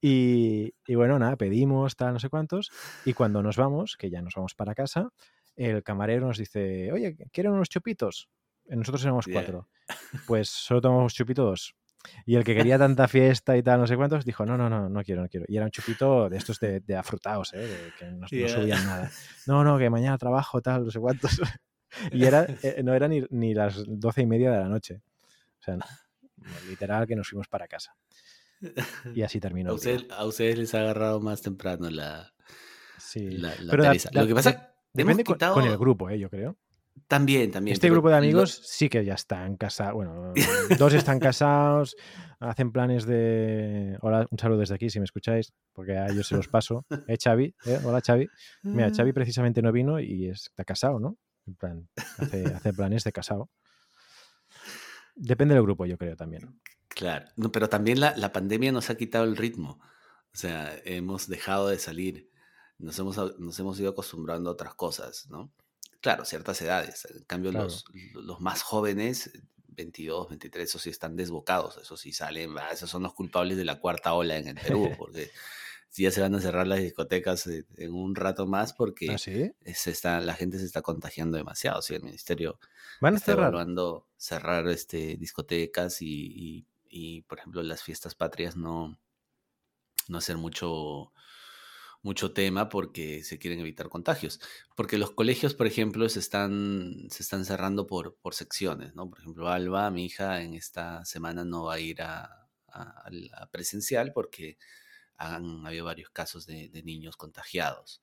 Y, y bueno, nada, pedimos, tal, no sé cuántos. Y cuando nos vamos, que ya nos vamos para casa, el camarero nos dice, oye, ¿quieren unos chupitos? Nosotros éramos cuatro. Pues solo tomamos chupito dos. Y el que quería tanta fiesta y tal, no sé cuántos, dijo, no, no, no, no quiero, no quiero. Y era un chupito de estos de, de afrutados, ¿eh? de que no, no Ya. subían nada. No, no, que mañana trabajo, tal, no sé cuántos. Y era, eh, no era ni, ni las doce y media de la noche. O sea, literal que nos fuimos para casa. Y así terminó. A, usted- a ustedes les ha agarrado más temprano la, Sí. la, la Pero da- Lo que pasa, depende con, quitado... con el grupo, ¿eh? yo creo. También, también. Este grupo de lo- amigos sí que ya están casados. Bueno, dos están casados, hacen planes de. Hola, un saludo desde aquí si me escucháis, porque a ellos se los paso. ¿Eh, Xavi? ¿Eh? Hola, Xavi. Mira, Xavi precisamente no vino y está casado, ¿no? En plan, hace, hace planes de casado. Depende del grupo, yo creo también. Claro, no, pero también la, la pandemia nos ha quitado el ritmo. O sea, hemos dejado de salir. Nos hemos, nos hemos ido acostumbrando a otras cosas, ¿no? Claro, ciertas edades. En cambio, Claro. los, los más jóvenes, 22, 23, esos sí están desbocados. Esos sí salen, esos son los culpables de la cuarta ola en el Perú, porque ya se van a cerrar las discotecas en, en un rato más porque ¿Ah, sí? se está, la gente se está contagiando demasiado. Sí, el ministerio ¿Van a está cerrar? evaluando cerrar este, discotecas y, y- y, por ejemplo, las fiestas patrias no, no hacer mucho, mucho tema porque se quieren evitar contagios. Porque los colegios, por ejemplo, se están, se están cerrando por, por secciones, ¿no? Por ejemplo, Alba, mi hija, en esta semana no va a ir a, a- presencial porque han habido varios casos de, niños contagiados.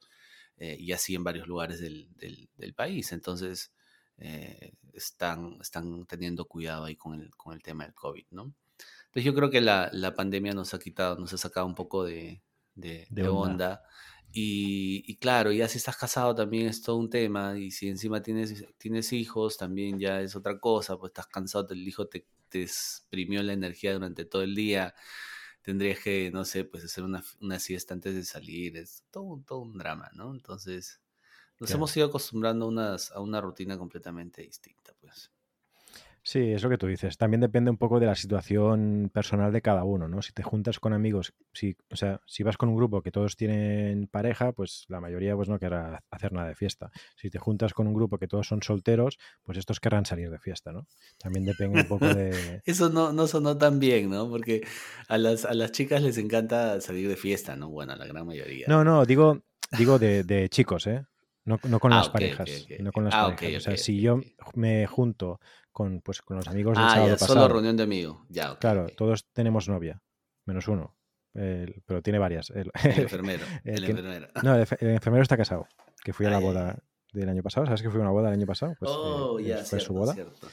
eh, y así en varios lugares del, del- del país. Entonces, eh, están, están teniendo cuidado ahí con el, con el tema del COVID, ¿no? Entonces yo creo que la, la pandemia nos ha quitado, nos ha sacado un poco de, de- De de onda. onda. Y, y claro, ya si estás casado también es todo un tema. Y si encima tienes, tienes hijos, también ya es otra cosa. Pues estás cansado, el hijo te, te exprimió la energía durante todo el día. Tendrías que, no sé, pues hacer una, una siesta antes de salir. Es todo, un- todo un drama, ¿no? Entonces, nos Claro. hemos ido acostumbrando a, unas, a una rutina completamente distinta. Sí, es lo que tú dices. También depende un poco de la situación personal de cada uno, ¿no? Si te juntas con amigos, si, o sea, si vas con un grupo que todos tienen pareja, pues la mayoría pues no querrá hacer nada de fiesta. Si te juntas con un grupo que todos son solteros, pues estos querrán salir de fiesta, ¿no? También depende un poco de... Eso no, no sonó tan bien, ¿no? Porque a las, a las chicas les encanta salir de fiesta, ¿no? Bueno, a la gran mayoría. No, no, digo, digo de, de chicos, ¿eh? No, no con Ah, parejas. No con las Ah, parejas. o sea, si yo me junto con, pues, con los amigos del Ah, sábado ya, pasado. solo reunión de amigos. Ya, Claro, todos tenemos novia, menos uno. el- pero tiene varias. El- El enfermero. el el que- enfermero. no, el, enfe- el enfermero está casado, que fui a la Ay, ay, boda del año pasado. ¿Sabes que fui a una boda el año pasado? Pues, eh, oh, eh, ya, fue cierto, su boda. cierto.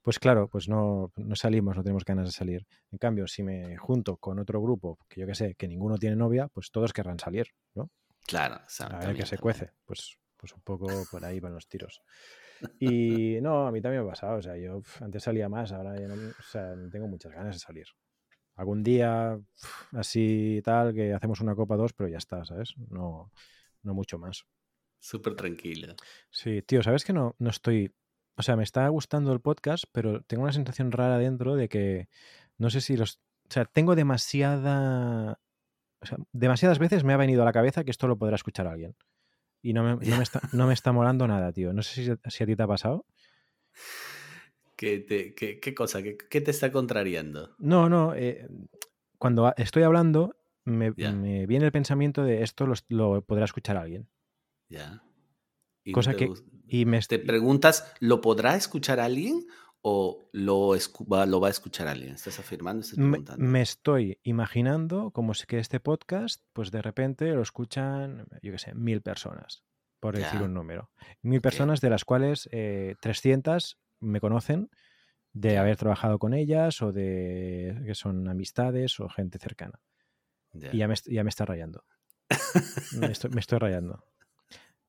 Pues claro, pues no, no salimos, no tenemos ganas de salir. En cambio, si me junto con otro grupo, que yo que sé, que ninguno tiene novia, pues todos querrán salir, ¿no? Claro, A ver qué se cuece. Pues, pues un poco por ahí van los tiros. Y no, a mí también me ha pasado. O sea, yo antes salía más, ahora ya no, o sea, no tengo muchas ganas de salir. Algún día así y tal, que hacemos una copa dos, pero ya está, ¿sabes? No, no mucho más. Súper tranquilo. Sí, tío, ¿sabes que no, no estoy... O sea, me está gustando el podcast, pero tengo una sensación rara dentro de que no sé si los... O sea, tengo demasiada... O sea, demasiadas veces me ha venido a la cabeza que esto lo podrá escuchar alguien. Y no me, no me, está, no me está molando nada, tío. No sé si, si a ti te ha pasado. ¿Qué, te, qué, qué cosa? ¿Qué, qué te está contrariando? No, no. eh, cuando estoy hablando, me, viene el pensamiento de esto lo, lo podrá escuchar alguien. Ya. Y Cosa te que- Y me, Te preguntas, ¿lo podrá escuchar alguien o lo, va, lo va a escuchar alguien? ¿Estás afirmando? ¿Estás preguntando? me estoy imaginando como si que este podcast, pues de repente lo escuchan, yo qué sé, mil personas, por decir un número. Mil personas de las cuales eh, 300 me conocen de haber trabajado con ellas o de que son amistades o gente cercana. Ya. Y ya me, est- ya me está rayando. Me estoy, me estoy rayando.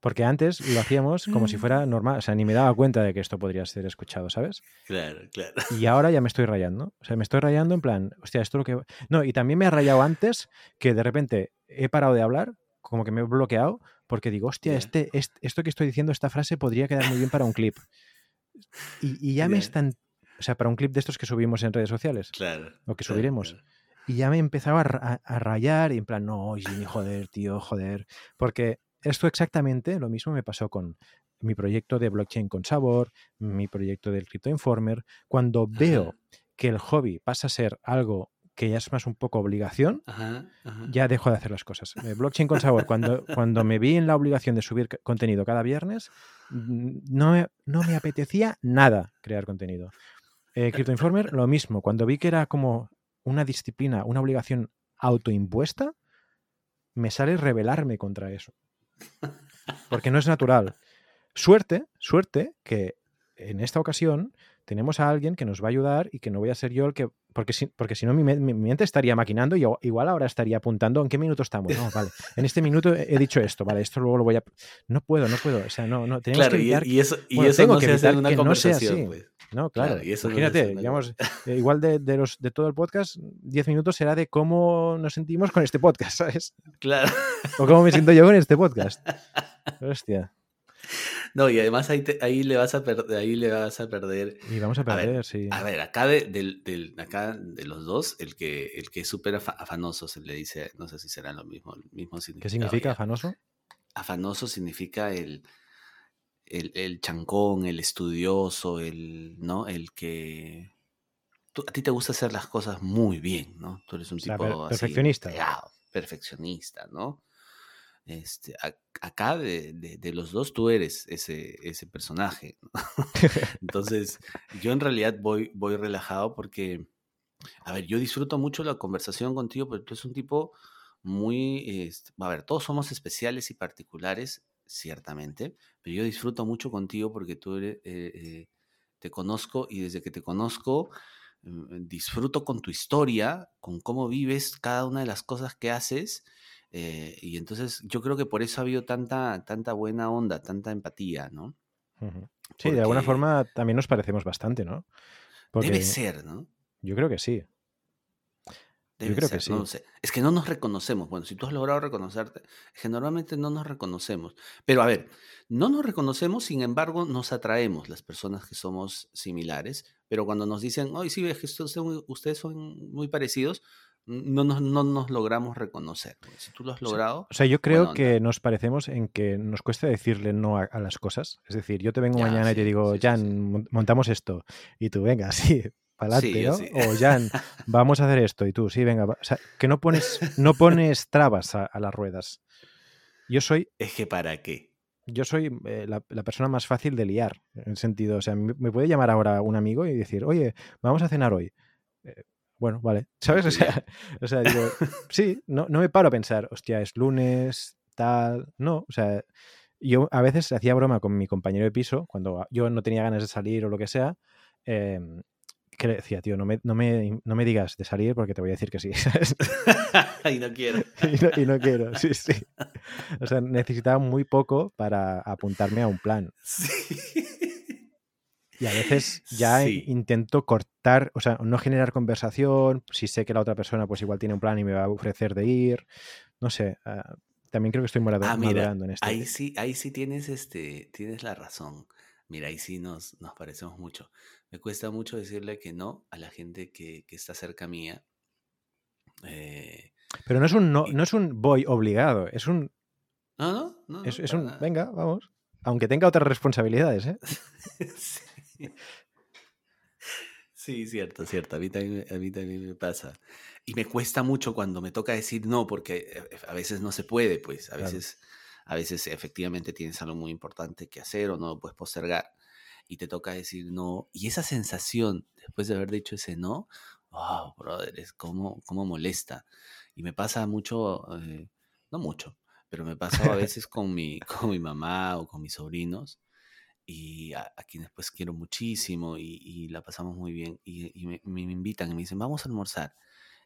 Porque antes lo hacíamos como si fuera normal, o sea, ni me daba cuenta de que esto podría ser escuchado, ¿sabes? Claro, claro. Y ahora ya me estoy rayando. O sea, me estoy rayando en plan, hostia, esto es lo que... No, y también me ha rayado antes que de repente he parado de hablar, como que me he bloqueado, porque digo, hostia, este, est- esto que estoy diciendo, esta frase podría quedar muy bien para un clip. Y, y ya me están... O sea, para un clip de estos que subimos en redes sociales. Claro. Lo que subiremos. claro. Y ya me empezaba a, a rayar y en plan, no, Jimmy, joder, tío, joder. Porque esto exactamente lo mismo me pasó con mi proyecto de blockchain con sabor, mi proyecto del Crypto Informer. Cuando veo que el hobby pasa a ser algo que ya es más un poco obligación, Ajá, ajá. ya dejo de hacer las cosas. Eh, blockchain con sabor, cuando, cuando me vi en la obligación de subir contenido cada viernes, no me, no me apetecía nada crear contenido. Eh, Crypto Informer, lo mismo. Cuando vi que era como una disciplina, una obligación autoimpuesta, me sale rebelarme contra eso. Porque no es natural. Suerte, suerte que en esta ocasión tenemos a alguien que nos va a ayudar y que no voy a ser yo el que. Porque si, porque si no, mi, me- mi mente estaría maquinando y igual ahora estaría apuntando en qué minuto estamos. No, vale. En este minuto he he dicho esto, vale, esto luego lo voy a. No puedo, no puedo. O sea, no, no. Tenemos Claro, que evitar. y eso, y bueno, eso tengo no que se hace en una que no sea conversación, así. pues. No, claro. Claro, y eso Imagínate, digamos, eh, igual de, de los, de todo el podcast, 10 minutos será de cómo nos sentimos con este podcast, ¿sabes? Claro. O cómo me siento yo con este podcast. Hostia. No, y además ahí, te- ahí le vas a perder, ahí le vas a perder. Y vamos a A ver, perder, sí. A ver, acá de, del, del- acá de los dos, el que, el que es súper afa- afanoso se le dice, no sé si será lo mismo, el mismo ¿Qué significado significa ya. afanoso? Afanoso significa el, el, el chancón, el estudioso, el, ¿no? El que... tú- a ti te gusta hacer las cosas muy bien, ¿no? Tú eres un O sea, tipo per- así perfeccionista. perfeccionista, ¿no? Este, acá de, los dos tú eres ese, personaje. Entonces, yo en realidad voy, voy relajado porque, a ver, yo disfruto mucho la conversación contigo, pero tú eres un tipo muy, este, a ver, todos somos especiales y particulares, ciertamente, pero yo disfruto mucho contigo porque tú eh, eh, te conozco y desde que te conozco mm, disfruto con tu historia, con cómo vives cada una de las cosas que haces. Eh, y entonces yo creo que por eso ha habido tanta, tanta buena onda, tanta empatía, ¿no? Sí, de alguna forma también nos parecemos bastante, ¿no? Porque Debe ser, ¿no? yo creo que sí. Debe creo ser, que sí. sé. Es que no nos reconocemos. Bueno, si tú has logrado reconocerte, es que normalmente no nos reconocemos. Pero a ver, no nos reconocemos, sin embargo, nos atraemos las personas que somos similares. Pero cuando nos dicen, ay, sí, es que ustedes son muy parecidos, no nos, no nos logramos reconocer. Si tú lo has logrado, O sea, yo creo que nos parecemos en que nos cuesta decirle no a, a las cosas. Es decir, yo te vengo Ya, mañana y te digo, sí, Jan, sí. montamos esto. Y tú, venga, sí, para adelante, Sí, yo ¿no? O Jan, vamos a hacer esto. Y tú, sí, venga. va". O sea, que no pones, no pones trabas a, a las ruedas. Yo soy, es que para qué. yo soy eh, la, la persona más fácil de liar. En el sentido, o sea, me, me puede llamar ahora un amigo y decir, oye, vamos a cenar hoy. Eh, bueno, vale. ¿Sabes? O sea, o sea, digo, sí, no, no me paro a pensar, hostia, es lunes, tal. No, o sea, yo a veces hacía broma con mi compañero de piso, cuando yo no tenía ganas de salir o lo que sea, em, que le decía, tío, no me, no, me, no me digas de salir porque te voy a decir que sí. ¿sabes? y no quiero. y, no, y no quiero, sí, sí. O sea, necesitaba muy poco para apuntarme a un plan. Sí. Y a veces ya Sí. intento cortar, o sea, no generar conversación, si sé que la otra persona pues igual tiene un plan y me va a ofrecer de ir, no sé, ah, también creo que estoy morado- Ah, mira, en este. ahí sí, ahí sí tienes este, tienes la razón. Mira, ahí sí nos, nos parecemos mucho. Me cuesta mucho decirle que no a la gente que, que está cerca mía. Eh, Pero no es un no, y- no es un voy obligado, es un, no, no, no. es, no, es para un nada. venga, vamos. Aunque tenga otras responsabilidades, ¿eh? Sí. Sí, cierto, cierto. A mí, también, a mí también me pasa. Y me cuesta mucho cuando me toca decir no, porque eh, a veces no se puede, pues. A veces, a veces efectivamente tienes algo muy importante que hacer o no lo puedes postergar. Y te toca decir no. Y esa sensación, después de haber dicho ese no, wow, brother, es como, como molesta. Y me pasa mucho, eh, no mucho, pero me pasa a veces con mi, con mi mamá o con mis sobrinos y a, quienes pues quiero muchísimo y, la pasamos muy bien y, me, invitan y me dicen, vamos a almorzar.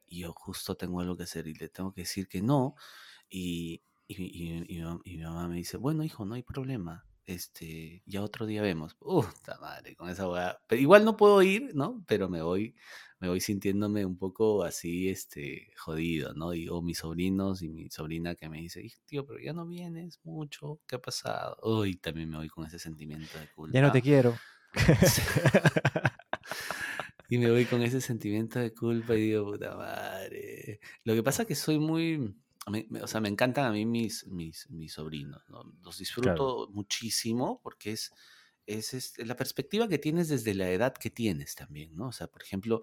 Y yo justo tengo algo que hacer y le tengo que decir que no. Y, mi mamá me dice, bueno, hijo, no hay problema. Este, ya otro día vemos. Puta madre, con esa hueá. Pero igual no puedo ir, ¿no? Pero me voy me voy sintiéndome un poco así, este, jodido, ¿no? Y, o mis sobrinos y mi sobrina que me dice, tío, pero ya no vienes mucho, ¿qué ha pasado? Uy, también me voy con ese sentimiento de culpa. Ya no te quiero. y me voy con ese sentimiento de culpa y digo, puta madre. Lo que pasa es que soy muy, o sea, me encantan a mí mis, mis, mis sobrinos, ¿no? Los disfruto muchísimo porque es es, este, la perspectiva que tienes desde la edad que tienes también, ¿no? O sea, por ejemplo,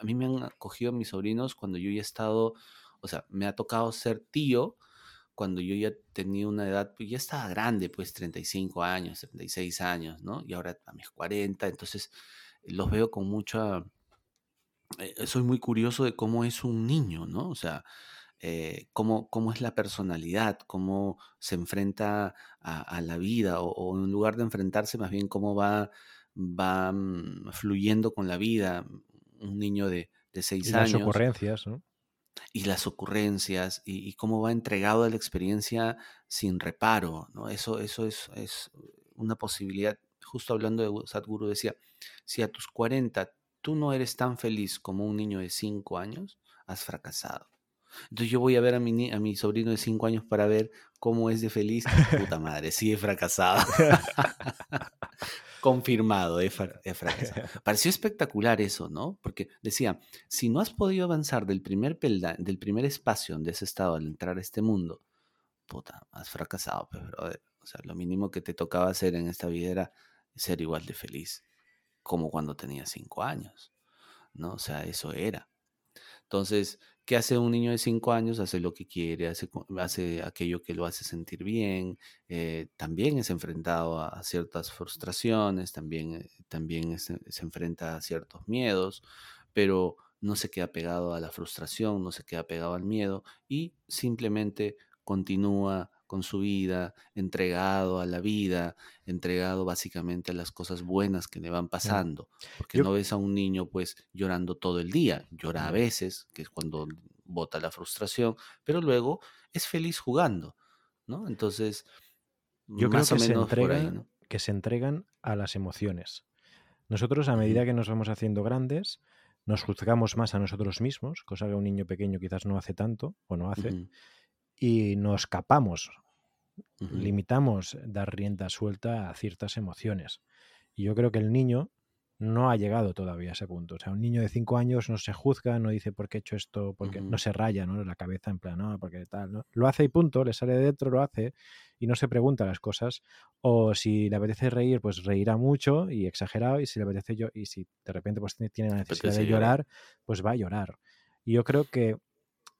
a mí me han acogido mis sobrinos cuando yo ya he estado, o sea, me ha tocado ser tío cuando yo ya tenía una edad, pues ya estaba grande, pues 35 años, 36 años, ¿no? Y ahora a mis 40, entonces los veo con mucha... Eh, soy muy curioso de cómo es un niño, ¿no? O sea, eh, cómo, cómo, es la personalidad, cómo se enfrenta a, la vida, o, en lugar de enfrentarse, más bien cómo va, va mm, fluyendo con la vida. Un niño de, de seis y años. Las ocurrencias, ¿no? Y las ocurrencias, y, cómo va entregado a la experiencia sin reparo, ¿no? Eso, eso es, es una posibilidad. Justo hablando de Sadhguru decía, si a tus 40 tú no eres tan feliz como un niño de 5 años, has fracasado. Entonces yo voy a ver a mi, a mi sobrino de 5 años para ver cómo es de feliz. Puta madre, sí he fracasado. Confirmado, he, fracasado. Pareció espectacular eso, ¿no? Porque decía, si no has podido avanzar del primer del primer espacio donde has estado al entrar a este mundo, puta, has fracasado, pero pues, O sea, lo mínimo que te tocaba hacer en esta vida era ser igual de feliz, como cuando tenías 5 años, ¿no? O sea, eso era. Entonces, ¿Qué hace un niño de 5 años? Hace lo que quiere, hace, hace aquello que lo hace sentir bien, eh, también es enfrentado a, ciertas frustraciones, también, eh, también se enfrenta a ciertos miedos, pero no se queda pegado a la frustración, no se queda pegado al miedo y simplemente continúa con su vida, entregado a la vida, entregado básicamente a las cosas buenas que le van pasando. Porque no ves a un niño pues llorando todo el día, llora a veces, que es cuando bota la frustración, pero luego es feliz jugando, ¿no? Entonces, yo creo que, se entregan, que se entregan a las emociones. Nosotros, a medida que nos vamos haciendo grandes, nos juzgamos más a nosotros mismos, cosa que un niño pequeño quizás no hace tanto o no hace, y nos limitamos dar rienda suelta a ciertas emociones. Y yo creo que el niño no ha llegado todavía a ese punto. O sea, un niño de cinco años no se juzga, no dice por qué he hecho esto, porque no se raya, ¿no? La cabeza en plan, no, porque tal, ¿no? Lo hace y punto, le sale de dentro, lo hace y no se pregunta las cosas. O si le apetece reír, pues reirá mucho y exagerado. Y si le apetece yo, y si de repente pues tiene la necesidad de llorar, pues va a llorar. Y yo creo que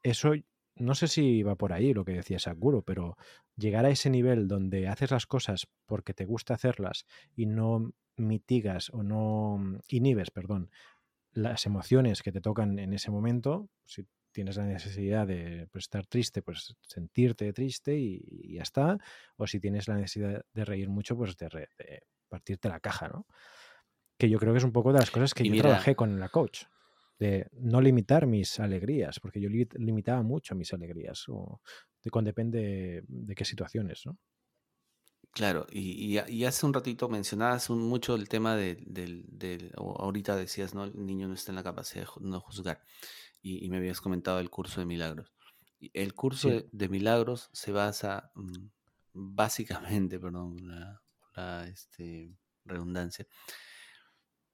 eso no sé si va por ahí lo que decía Sakuro, pero llegar a ese nivel donde haces las cosas porque te gusta hacerlas y no mitigas o no mm, inhibes, perdón, las emociones que te tocan en ese momento, si tienes la necesidad de pues, estar triste, pues sentirte triste y, ya está, o si tienes la necesidad de reír mucho, pues de, partirte la caja, ¿no? Que yo creo que es un poco de las cosas que yo trabajé con la coach de no limitar mis alegrías, porque yo limitaba mucho mis alegrías, o de, depende de qué situaciones, ¿no? Claro, y, hace un ratito mencionabas mucho el tema del, ahorita decías, ¿no? El niño no está en la capacidad de no juzgar, y, me habías comentado el curso de milagros. El curso de, milagros se basa mm, básicamente, perdón, la, este, redundancia,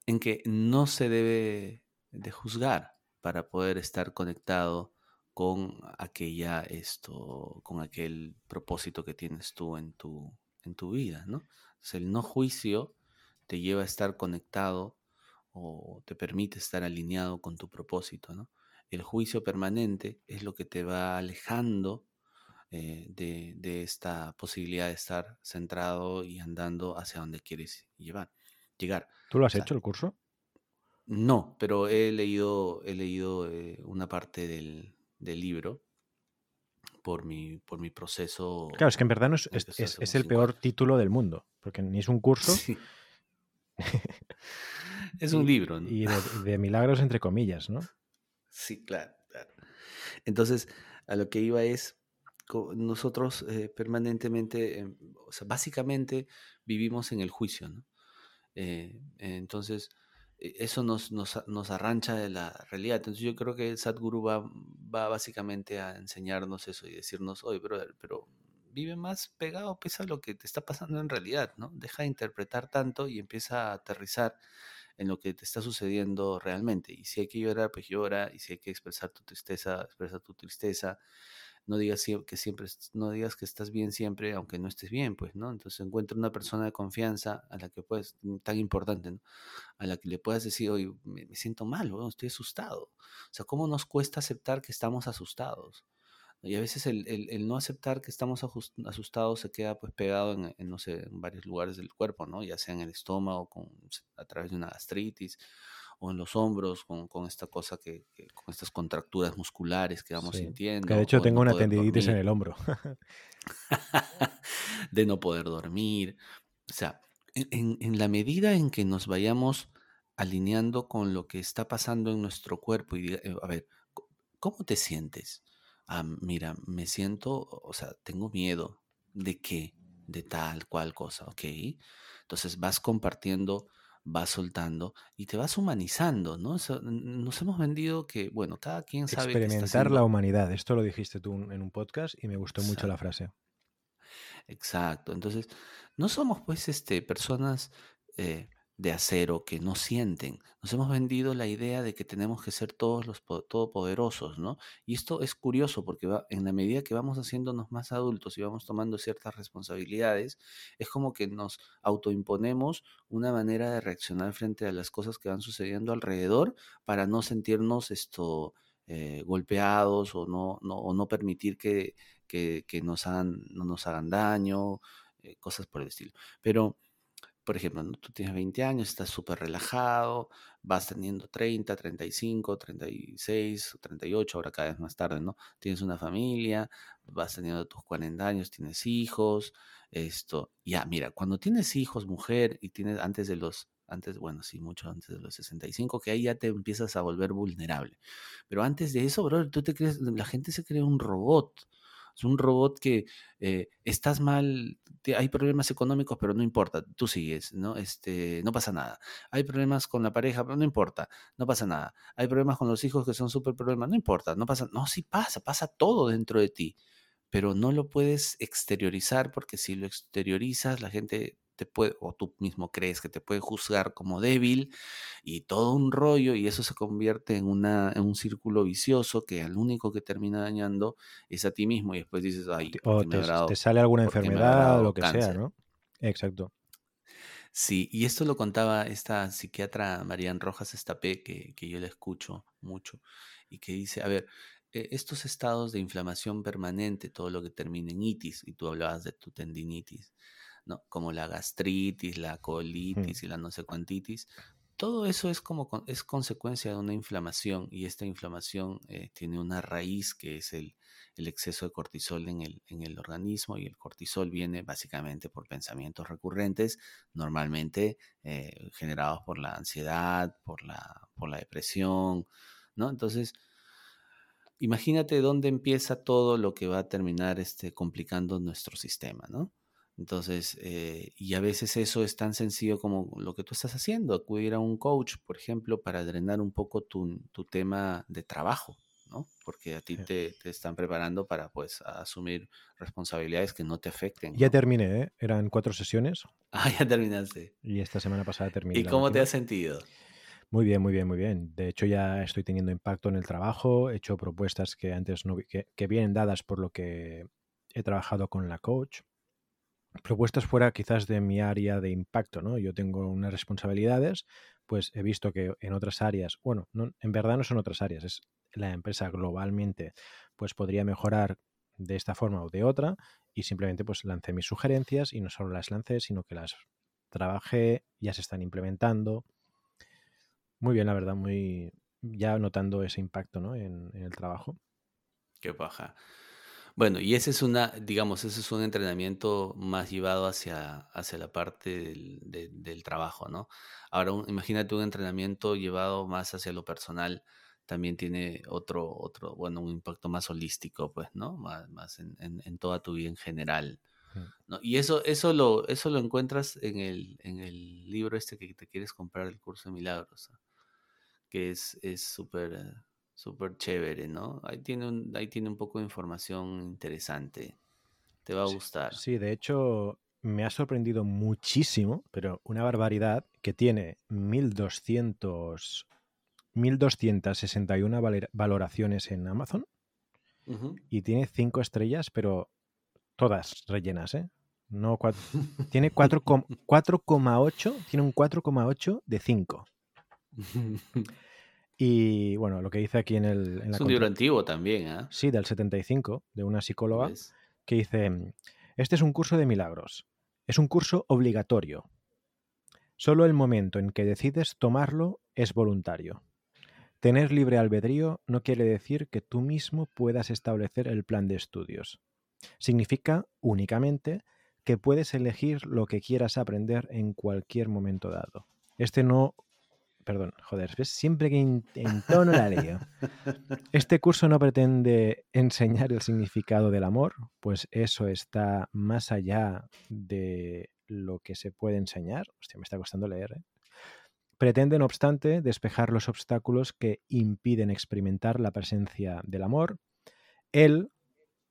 en que no se debe de juzgar para poder estar conectado con aquella esto, con aquel propósito que tienes tú en tu, en tu vida, ¿no? el no juicio te lleva a estar conectado o te permite estar alineado con tu propósito, ¿no? El juicio permanente es lo que te va alejando eh, de, esta posibilidad de estar centrado y andando hacia donde quieres llevar, llegar. ¿Tú lo has hecho el curso? No, pero he leído, he leído eh, una parte del, libro por mi, por mi proceso. Claro, es que en verdad no es, es, el peor título del mundo, porque ni es un curso. es un libro. Y de, milagros entre comillas, ¿no? Sí, claro, claro. Entonces, a lo que iba es, nosotros eh, permanentemente, em, o sea, básicamente vivimos en el juicio, ¿no? Eh, entonces, eso nos, nos, nos, arrancha de la realidad. Entonces yo creo que Sadhguru va, va básicamente a enseñarnos eso y decirnos, oye, brother, pero vive más pegado pues, a lo que te está pasando en realidad, ¿no? Deja de interpretar tanto y empieza a aterrizar en lo que te está sucediendo realmente. Y si hay que llorar, pues llora. Y si hay que expresar tu tristeza, expresa tu tristeza. No digas que siempre, no digas que estás bien siempre, aunque no estés bien, pues, ¿no? Entonces encuentra una persona de confianza a la que puedes, mm, tan importante, ¿no? A la que le puedas decir, oye, me, siento mal, estoy asustado. O sea, ¿cómo nos cuesta aceptar que estamos asustados? Y a veces el, el, no aceptar que estamos asustados se queda pues pegado en, no sé, en varios lugares del cuerpo, ¿no? Ya sea en el estómago, con, a través de una gastritis, o en los hombros, con, con esta cosa que, con estas contracturas musculares que vamos sintiendo. Que de hecho tengo una tendinitis en el hombro. de no poder dormir. O sea, en, en la medida en que nos vayamos alineando con lo que está pasando en nuestro cuerpo y eh, a ver, ¿cómo te sientes? ah, mira, me siento, o sea, tengo miedo. ¿De qué? De tal cual cosa, ¿ok? Entonces vas compartiendo, vas soltando y te vas humanizando, ¿no? nos hemos vendido que, bueno, cada quien sabe. Experimentar la humanidad, esto lo dijiste tú en un podcast y me gustó mucho la frase. Exacto, entonces no somos pues este, personas eh, de acero que no sienten. Nos hemos vendido la idea de que tenemos que ser todos los todopoderosos, ¿no? Y esto es curioso porque va, en la medida que vamos haciéndonos más adultos y vamos tomando ciertas responsabilidades, es como que nos autoimponemos una manera de reaccionar frente a las cosas que van sucediendo alrededor para no sentirnos esto eh, golpeados o no, no, o no permitir que, que, nos hagan, no nos hagan daño, eh, cosas por el estilo. Pero por ejemplo, tú tienes 20 años, estás súper relajado, vas teniendo 30, 35, 36, 38, ahora cada vez más tarde, ¿no? Tienes una familia, vas teniendo tus 40 años, tienes hijos, esto, ya, mira, cuando tienes hijos, mujer, y tienes antes de los, antes, bueno, sí, mucho antes de los 65, que ahí ya te empiezas a volver vulnerable. Pero antes de eso, bro, tú te crees, la gente se cree un robot. Es un robot que eh, estás mal, hay problemas económicos, pero no importa, tú sigues, ¿no? Este, no pasa nada. Hay problemas con la pareja, pero no importa, no pasa nada. Hay problemas con los hijos que son súper problemas, no importa, no pasa, no, sí pasa, pasa todo dentro de ti, pero no lo puedes exteriorizar porque si lo exteriorizas, la gente te puede, o tú mismo crees que te puede juzgar como débil y todo un rollo y eso se convierte en, una, en un círculo vicioso que al único que termina dañando es a ti mismo y después dices, ay, o te, sale alguna enfermedad o lo que sea, ¿no? Exacto. Sí, y esto lo contaba esta psiquiatra Marian Rojas Estapé, que, que yo le escucho mucho, y que dice, a ver, e, estos estados de inflamación permanente, todo lo que termina en itis, y tú hablabas de tu tendinitis, como la gastritis, la colitis y la no sé cuantitis. Todo eso es como es consecuencia de una inflamación y esta inflamación eh, tiene una raíz que es el, exceso de cortisol en el, en el organismo y el cortisol viene básicamente por pensamientos recurrentes, normalmente eh, generados por la ansiedad, por la, por la depresión, ¿no? Entonces, imagínate dónde empieza todo lo que va a terminar este, complicando nuestro sistema, ¿no? Entonces, eh, y a veces eso es tan sencillo como lo que tú estás haciendo, acudir a un coach, por ejemplo, para drenar un poco tu, tema de trabajo, ¿no? Porque a ti te, están preparando para, pues, asumir responsabilidades que no te afecten. Ya terminé, ¿eh? Eran cuatro sesiones. Ah, ya terminaste. Y esta semana pasada terminé. ¿Y cómo te has sentido? Muy bien, muy bien, muy bien. De hecho, ya estoy teniendo impacto en el trabajo. He hecho propuestas que antes no que, que vienen dadas por lo que he trabajado con la coach propuestas fuera quizás de mi área de impacto, ¿no? Yo tengo unas responsabilidades, pues he visto que en otras áreas, bueno, no, en verdad no son otras áreas, es la empresa globalmente, pues podría mejorar de esta forma o de otra y simplemente pues lancé mis sugerencias y no solo las lancé, sino que las trabajé, ya se están implementando. Muy bien, la verdad, muy ya notando ese impacto ¿no? en, en el trabajo. Qué paja. Bueno, y ese es una, digamos, ese es un entrenamiento más llevado hacia, hacia la parte del, del trabajo, ¿no? Ahora, imagínate un entrenamiento llevado más hacia lo personal, también tiene otro, otro, bueno, un impacto más holístico, pues, ¿no? Más, más en, en, toda tu vida en general. Mm. ¿no? Y eso, eso, lo, eso lo encuentras en el, en el libro este que te quieres comprar, el curso de milagros, que es. Es súper chévere, ¿no? Ahí tiene, un, ahí tiene un poco de información interesante. Te va a gustar. Sí, de hecho, me ha sorprendido muchísimo, pero una barbaridad, que tiene 1200, 1261 valoraciones en Amazon y tiene 5 estrellas, pero todas rellenas, ¿eh? No, tiene 4,8, tiene un 4,8 de 5. Y bueno, lo que dice aquí en el... es un libro antiguo también, ¿eh? Sí, del 75, de una psicóloga, que dice, este es un curso de milagros. Es un curso obligatorio. Solo el momento en que decides tomarlo es voluntario. Tener libre albedrío no quiere decir que tú mismo puedas establecer el plan de estudios. Significa únicamente que puedes elegir lo que quieras aprender en cualquier momento dado. Este no perdón, joder, ¿ves? siempre que tono la leo. Este curso no pretende enseñar el significado del amor, pues eso está más allá de lo que se puede enseñar. Hostia, me está costando leer. ¿eh? Pretende, no obstante, despejar los obstáculos que impiden experimentar la presencia del amor. Él,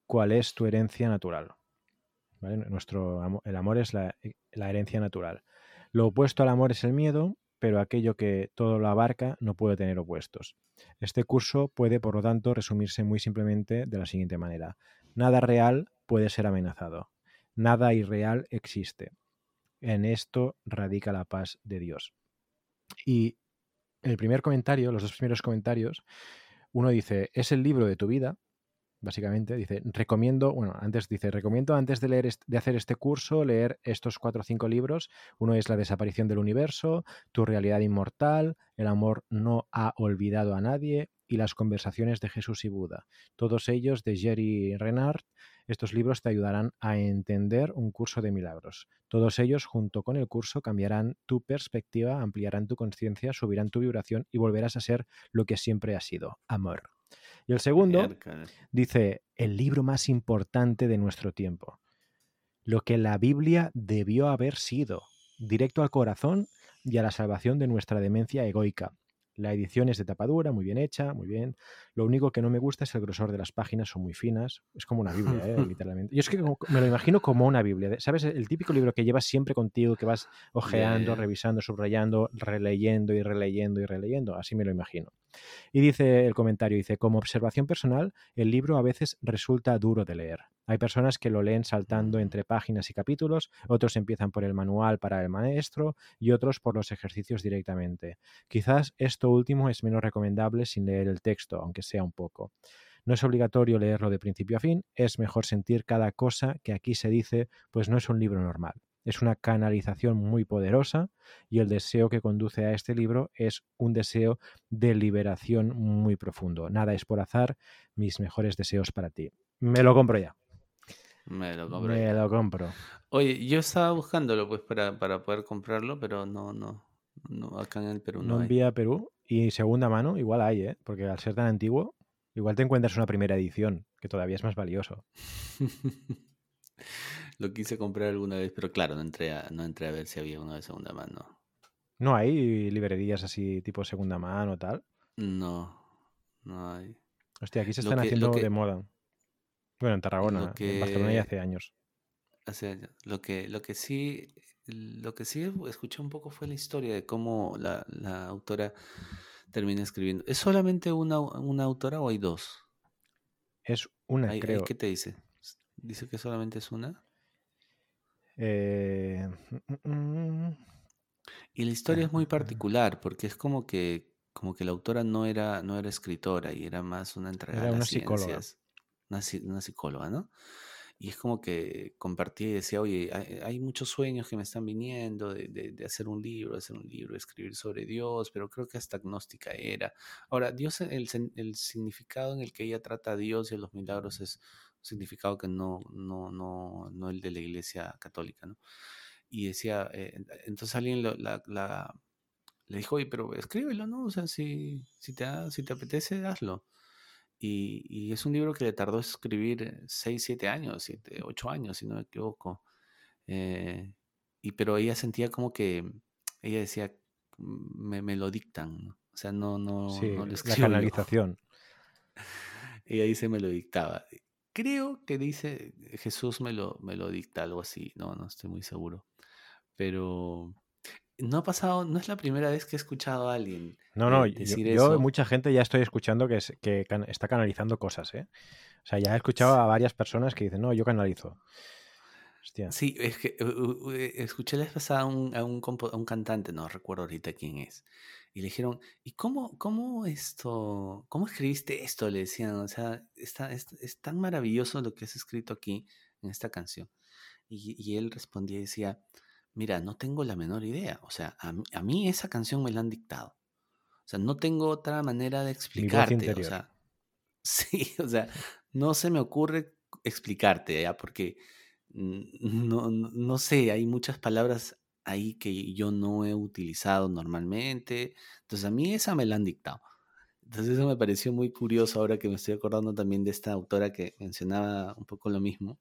cuál es tu herencia natural. Nuestro, el amor es la herencia natural. Lo opuesto al amor es el miedo pero aquello que todo lo abarca no puede tener opuestos. Este curso puede, por lo tanto, resumirse muy simplemente de la siguiente manera. Nada real puede ser amenazado. Nada irreal existe. En esto radica la paz de Dios. Y el primer comentario, los dos primeros comentarios, uno dice, es el libro de tu vida, básicamente. Dice, recomiendo, bueno, antes dice, recomiendo antes de leer de hacer este curso, leer estos cuatro o cinco libros. Uno es La desaparición del universo, Tu realidad inmortal, El amor no ha olvidado a nadie y Las conversaciones de Jesús y Buda. Todos ellos de Jerry Renard. Estos libros te ayudarán a entender un curso de milagros. Todos ellos, junto con el curso, cambiarán tu perspectiva, ampliarán tu conciencia, subirán tu vibración y volverás a ser lo que siempre has sido, amor. Y el segundo dice, el libro más importante de nuestro tiempo. Lo que la Biblia debió haber sido, directo al corazón y a la salvación de nuestra demencia egoica. La edición es de tapadura, muy bien hecha, muy bien. Lo único que no me gusta es el grosor de las páginas, son muy finas. Es como una Biblia, ¿eh? literalmente. Yo es que me lo imagino como una Biblia. ¿Sabes? El típico libro que llevas siempre contigo, que vas ojeando, revisando, subrayando, releyendo y releyendo y releyendo. Así me lo imagino. Y dice el comentario, dice, como observación personal, el libro a veces resulta duro de leer. Hay personas que lo leen saltando entre páginas y capítulos, otros empiezan por el manual para el maestro y otros por los ejercicios directamente. Quizás esto último es menos recomendable sin leer el texto, aunque sea un poco. No es obligatorio leerlo de principio a fin, es mejor sentir cada cosa que aquí se dice, pues no es un libro normal. Es una canalización muy poderosa y el deseo que conduce a este libro es un deseo de liberación muy profundo. Nada es por azar, mis mejores deseos para ti. Me lo compro ya. Me lo compro. Me lo compro. Oye, yo estaba buscándolo pues para, para poder comprarlo, pero no, no, no, acá en el Perú no, no envía a Perú y segunda mano igual hay, ¿eh? Porque al ser tan antiguo, igual te encuentras una primera edición, que todavía es más valioso. Lo quise comprar alguna vez, pero claro, no entré a, no entré a ver si había uno de segunda mano. ¿No hay librerías así tipo segunda mano o tal? No, no hay. Hostia, aquí se están haciendo de moda. Bueno, en Tarragona, en Barcelona ya hace años. Hace años. Lo que, lo que sí, lo que sí escuché un poco fue la historia de cómo la, autora termina escribiendo. ¿Es solamente una, una, autora o hay dos? Es una, creo. ¿Qué te dice? ¿Dice que solamente es una? Eh, mm, mm, mm, Y la historia es muy particular porque es como que, como que la autora no era, no era escritora y era más una entregada Era a una las psicóloga. ciencias, una, una psicóloga, ¿no? Y es como que compartía y decía, oye, hay, hay muchos sueños que me están viniendo de, de- de hacer un libro, hacer un libro, escribir sobre Dios, pero creo que hasta agnóstica era. Ahora, Dios, el, el significado en el que ella trata a Dios y a los milagros es significado que no, no, no, no el de la iglesia católica, ¿no? Y decía, eh, en- entonces alguien lo- la, la- le dijo, oye, pero escríbelo, ¿no? O sea, si, si te, ha- si te apetece, hazlo. Y, y es un libro que le tardó escribir 6 7 años, 7 8 años, si no me equivoco. Eh, y pero ella sentía como que, ella decía, "Mm, me, me lo dictan, ¿no? O sea, no, no, Sí, no la escribo yo. canalización. Ella dice, me lo dictaba. Creo que dice, Jesús me lo, me lo dicta, algo así, no, no estoy muy seguro. Pero no ha pasado, no es la primera vez que he escuchado a alguien No, no, eh, yo, decir yo eso. mucha gente ya estoy escuchando que, es- que can- está canalizando cosas, ¿eh? O sea, ya he escuchado a varias personas que dicen, no, yo canalizo. Hostia. Sí, es que uh, uh, escuché la vez pasada a un, a un, a un cantante, no recuerdo ahorita quién es, y le dijeron, ¿y cómo, cómo esto, cómo escribiste esto? Le decían, o sea, está, es, es tan maravilloso lo que has escrito aquí en esta canción. Y, y él respondía y decía, mira, no tengo la menor idea, o sea, a, mí- a mí esa canción me la han dictado. O sea, no tengo otra manera de explicarte, o interior. sea, Sí, o sea, no se me ocurre explicarte, ¿ya? Porque mm, no, no, no sé, hay muchas palabras ahí que yo no he utilizado normalmente. Entonces a mí esa me la han dictado. Entonces eso me pareció muy curioso ahora que me estoy acordando también de esta autora que mencionaba un poco lo mismo.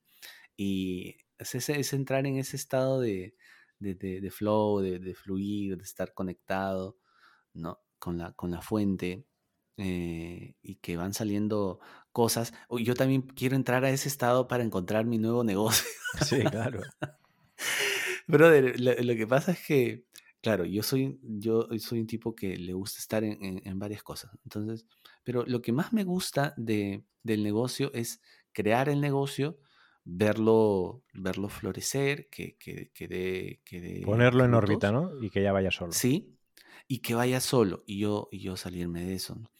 Y es, ese- es entrar en ese estado de, de, de- de flow, de, de fluir, de estar conectado, ¿no? Con la, con la fuente eh, y que van saliendo cosas. Yo también quiero entrar a ese estado para encontrar mi nuevo negocio. Sí, claro. Brother, lo, lo que pasa es que, claro, yo soy, yo soy un tipo que le gusta estar en, en- en varias cosas. Entonces, pero lo que más me gusta de, del negocio es crear el negocio, verlo, verlo florecer, que, que, que dé, que dé Ponerlo en órbita, ¿no? Y que ya vaya solo. Sí, y que vaya solo y yo, y yo salirme de eso. ¿no?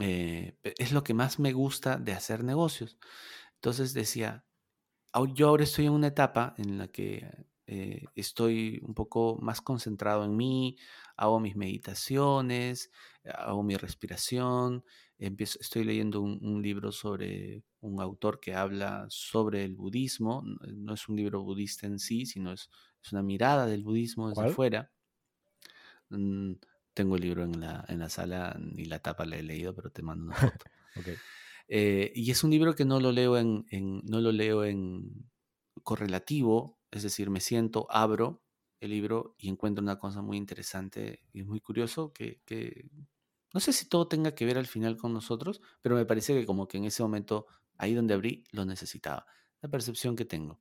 Eh, es lo que más me gusta de hacer negocios. Entonces decía, "Au- yo ahora estoy en una etapa en la que eh, estoy un poco más concentrado en mí, hago mis meditaciones, hago mi respiración, empiezo, estoy leyendo un, un libro sobre un autor que habla sobre el budismo, n- no es un libro budista en sí, sino es, es una mirada del budismo desde ¿Cuál? fuera. Mm, tengo el libro en la, en la sala, ni la tapa la he leído, pero te mando una foto. Ok. Eh, y es un libro que no lo leo en, en- no lo leo en correlativo, es decir, me siento, abro el libro y encuentro una cosa muy interesante y muy curioso que, que- no sé si todo tenga que ver al final con nosotros, pero me parece que como que en ese momento, ahí donde abrí, lo necesitaba. La percepción que tengo.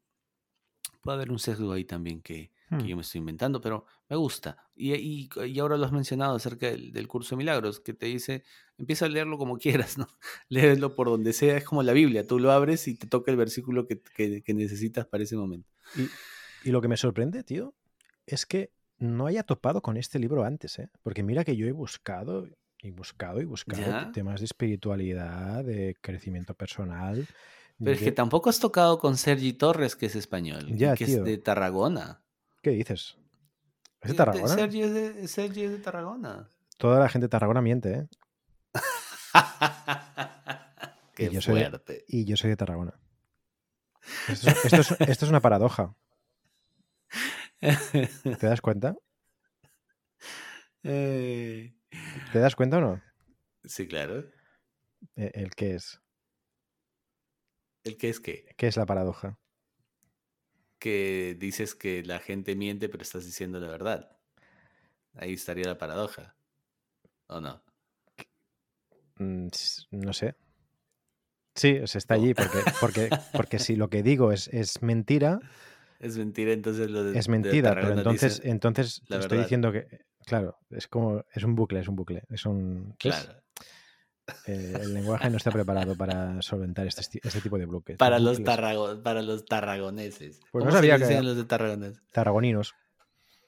Puede haber un sesgo ahí también que, que Hmm. yo me estoy inventando, pero me gusta. Y, y- y ahora lo has mencionado acerca del, del curso de milagros, que te dice, empieza a leerlo como quieras, ¿no? Léelo por donde sea, es como la Biblia, tú lo abres y te toca el versículo que necesitas para ese momento. Y, y lo que me sorprende, tío, es que no haya topado con este libro antes, ¿eh? Porque mira que yo he buscado y buscado y buscado ¿Ya? temas de espiritualidad, de crecimiento personal. Pero es que tampoco has tocado con Sergi Torres, que es español, Ya, que tío. es de Tarragona. ¿Qué dices? ¿Es de Tarragona? Sergi es de, Sergi es de Tarragona. Toda la gente de Tarragona miente, ¿eh? Qué yo soy de- fuerte. Y yo soy de Tarragona. Esto es, esto es- esto es una paradoja. ¿Te das cuenta? Eh, ¿Te das cuenta o no? sí, claro. Eh, El qué es. ¿El qué es qué? ¿Qué es la paradoja? que dices que la gente miente, pero estás diciendo la verdad. Ahí estaría la paradoja. ¿O no? Mm, No sé. Sí, o sea, está allí porque, porque, porque si lo que digo es, es mentira, Es mentira, entonces lo de es de mentira, pero entonces, entonces estoy verdad. diciendo que, claro, es como, es un bucle, es un bucle. Es un. Claro. Eh, el lenguaje no está preparado para solventar este, este tipo de bloques. Para los, tarrago- para los tarragoneses. Pues no ¿Cómo se sabía que- los de tarragones? Tarragoninos.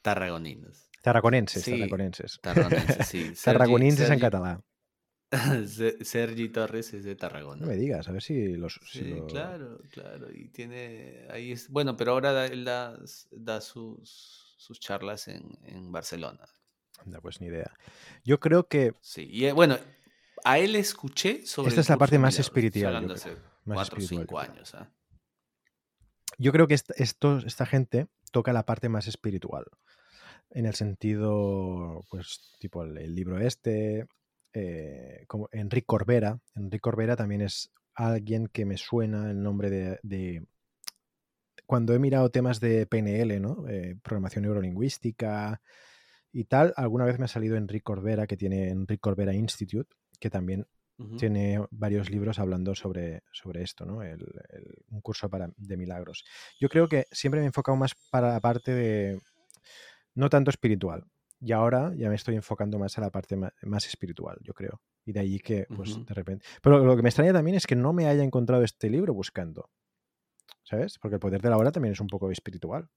Tarragoninos. Tarraconenses, Sí, tarraconenses. Tarraconenses, sí. Tarraconenses en catalán. Se- Sergi Torres es de Tarragona. No me digas, a ver si los... si Sí, lo- claro, claro. Y tiene. Ahí es. Bueno, pero ahora da- él da, da sus, sus charlas en, en Barcelona. Anda, pues ni idea. Yo creo que Sí. Y eh, bueno, a él escuché sobre. Esta es la parte más espiritual, yo hace Más cuatro o espiritual, cinco años. ¿ah? Yo creo que esta, esto- esta gente toca la parte más espiritual. En el sentido, pues, tipo el, el libro este, eh, como Enrique Corbera. Enrique Corbera también es alguien que me suena el nombre de. de- cuando he mirado temas de PNL, ¿no? Eh, programación neurolingüística y tal, alguna vez me ha salido Enrique Corbera, que tiene Enrique Corbera Institute, que también tiene varios libros hablando sobre, sobre esto, ¿no? El, el- un curso para, de milagros. Yo creo que siempre me he enfocado más para la parte de, no tanto espiritual. Y ahora ya me estoy enfocando más a la parte más, espiritual, yo creo. Y de allí que, pues, de repente... Pero lo que me extraña también es que no me haya encontrado este libro buscando. ¿Sabes? Porque el poder de la hora también es un poco espiritual.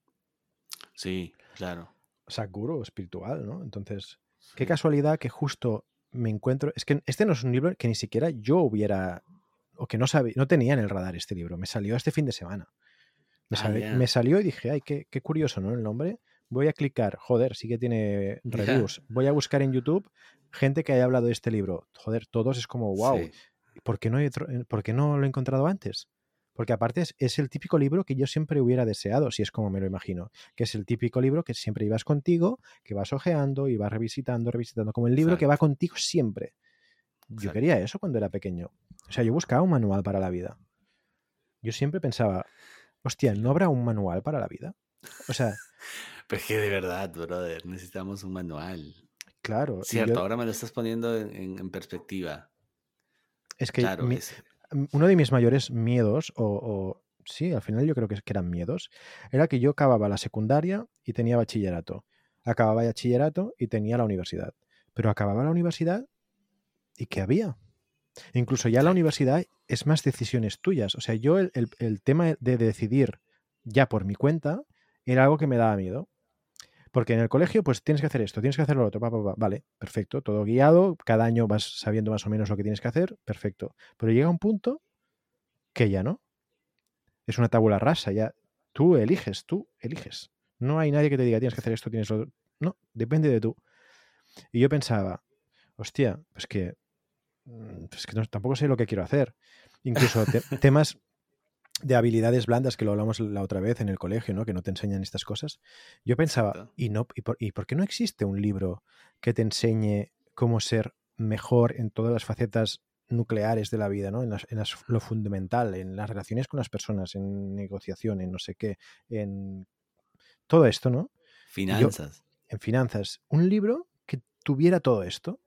Sí, claro. O sea, guru espiritual, ¿no? Entonces, qué casualidad que justo me encuentro. Es que este no es un libro que ni siquiera yo hubiera. O que no sabía, no tenía en el radar este libro. Me salió este fin de semana. Me, Ah, me salió y dije, ay, qué, qué curioso, ¿no? El nombre. Voy a clicar, joder, sí que tiene reviews. Voy a buscar en YouTube gente que haya hablado de este libro. Joder, todos es como, wow, Sí. ¿por qué no, he eh, ¿por qué no lo he encontrado antes? Porque aparte es, es el típico libro que yo siempre hubiera deseado, si es como me lo imagino, que es el típico libro que siempre ibas contigo, que vas ojeando y vas revisitando, revisitando, como el libro que va contigo siempre. Yo Exacto. quería eso cuando era pequeño. O sea, yo buscaba un manual para la vida. Yo siempre pensaba, hostia, ¿no habrá un manual para la vida? O sea, Pero que de verdad, brother, necesitamos un manual. claro, Cierto, yo- ahora me lo estás poniendo en, en- en perspectiva. es que Claro, mi- es- uno de mis mayores miedos, o, o- sí, al final yo creo que, que eran miedos, era que yo acababa la secundaria y tenía bachillerato. Acababa bachillerato y tenía la universidad. Pero acababa la universidad y ¿qué había? Incluso ya la universidad es más decisiones tuyas. O sea, yo el, el- el tema de decidir ya por mi cuenta era algo que me daba miedo. Porque en el colegio, pues tienes que hacer esto, tienes que hacer lo otro, pa, pa, pa. vale, perfecto, todo guiado, cada año vas sabiendo más o menos lo que tienes que hacer, perfecto. Pero llega un punto que ya no. Es una tabula rasa, ya tú eliges, tú eliges. No hay nadie que te diga tienes que hacer esto, tienes lo otro. No, depende de tú. Y yo pensaba, hostia, pues que, pues que no- tampoco sé lo que quiero hacer. Incluso te- temas de habilidades blandas que lo hablamos la otra vez en el colegio, ¿no? Que no te enseñan estas cosas. Yo pensaba. ¿y, no, y, por, ¿y por qué no existe un libro que te enseñe cómo ser mejor en todas las facetas nucleares de la vida, ¿no? En, las- en las- lo fundamental, en las relaciones con las personas, en negociación, en no sé qué, en todo esto, ¿no? finanzas. en finanzas, un libro que tuviera todo esto.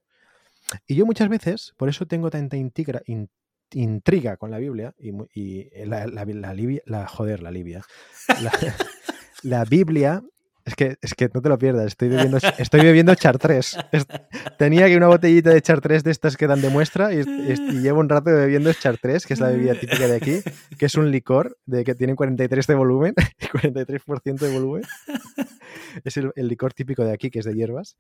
Y yo muchas veces, por eso tengo tanta intriga, in- intriga con la Biblia y, y la, la, la Libia- la- joder, la Libia. La, la Biblia, es que, es que no te lo pierdas, estoy bebiendo, estoy bebiendo Chartres. Es- tenía aquí una botellita de Chartres de estas que dan de muestra y, y- llevo un rato bebiendo Chartres, que es la bebida típica de aquí, que es un licor de que tiene 43 de volumen, 43% de volumen. Es el, el licor típico de aquí, que es de hierbas.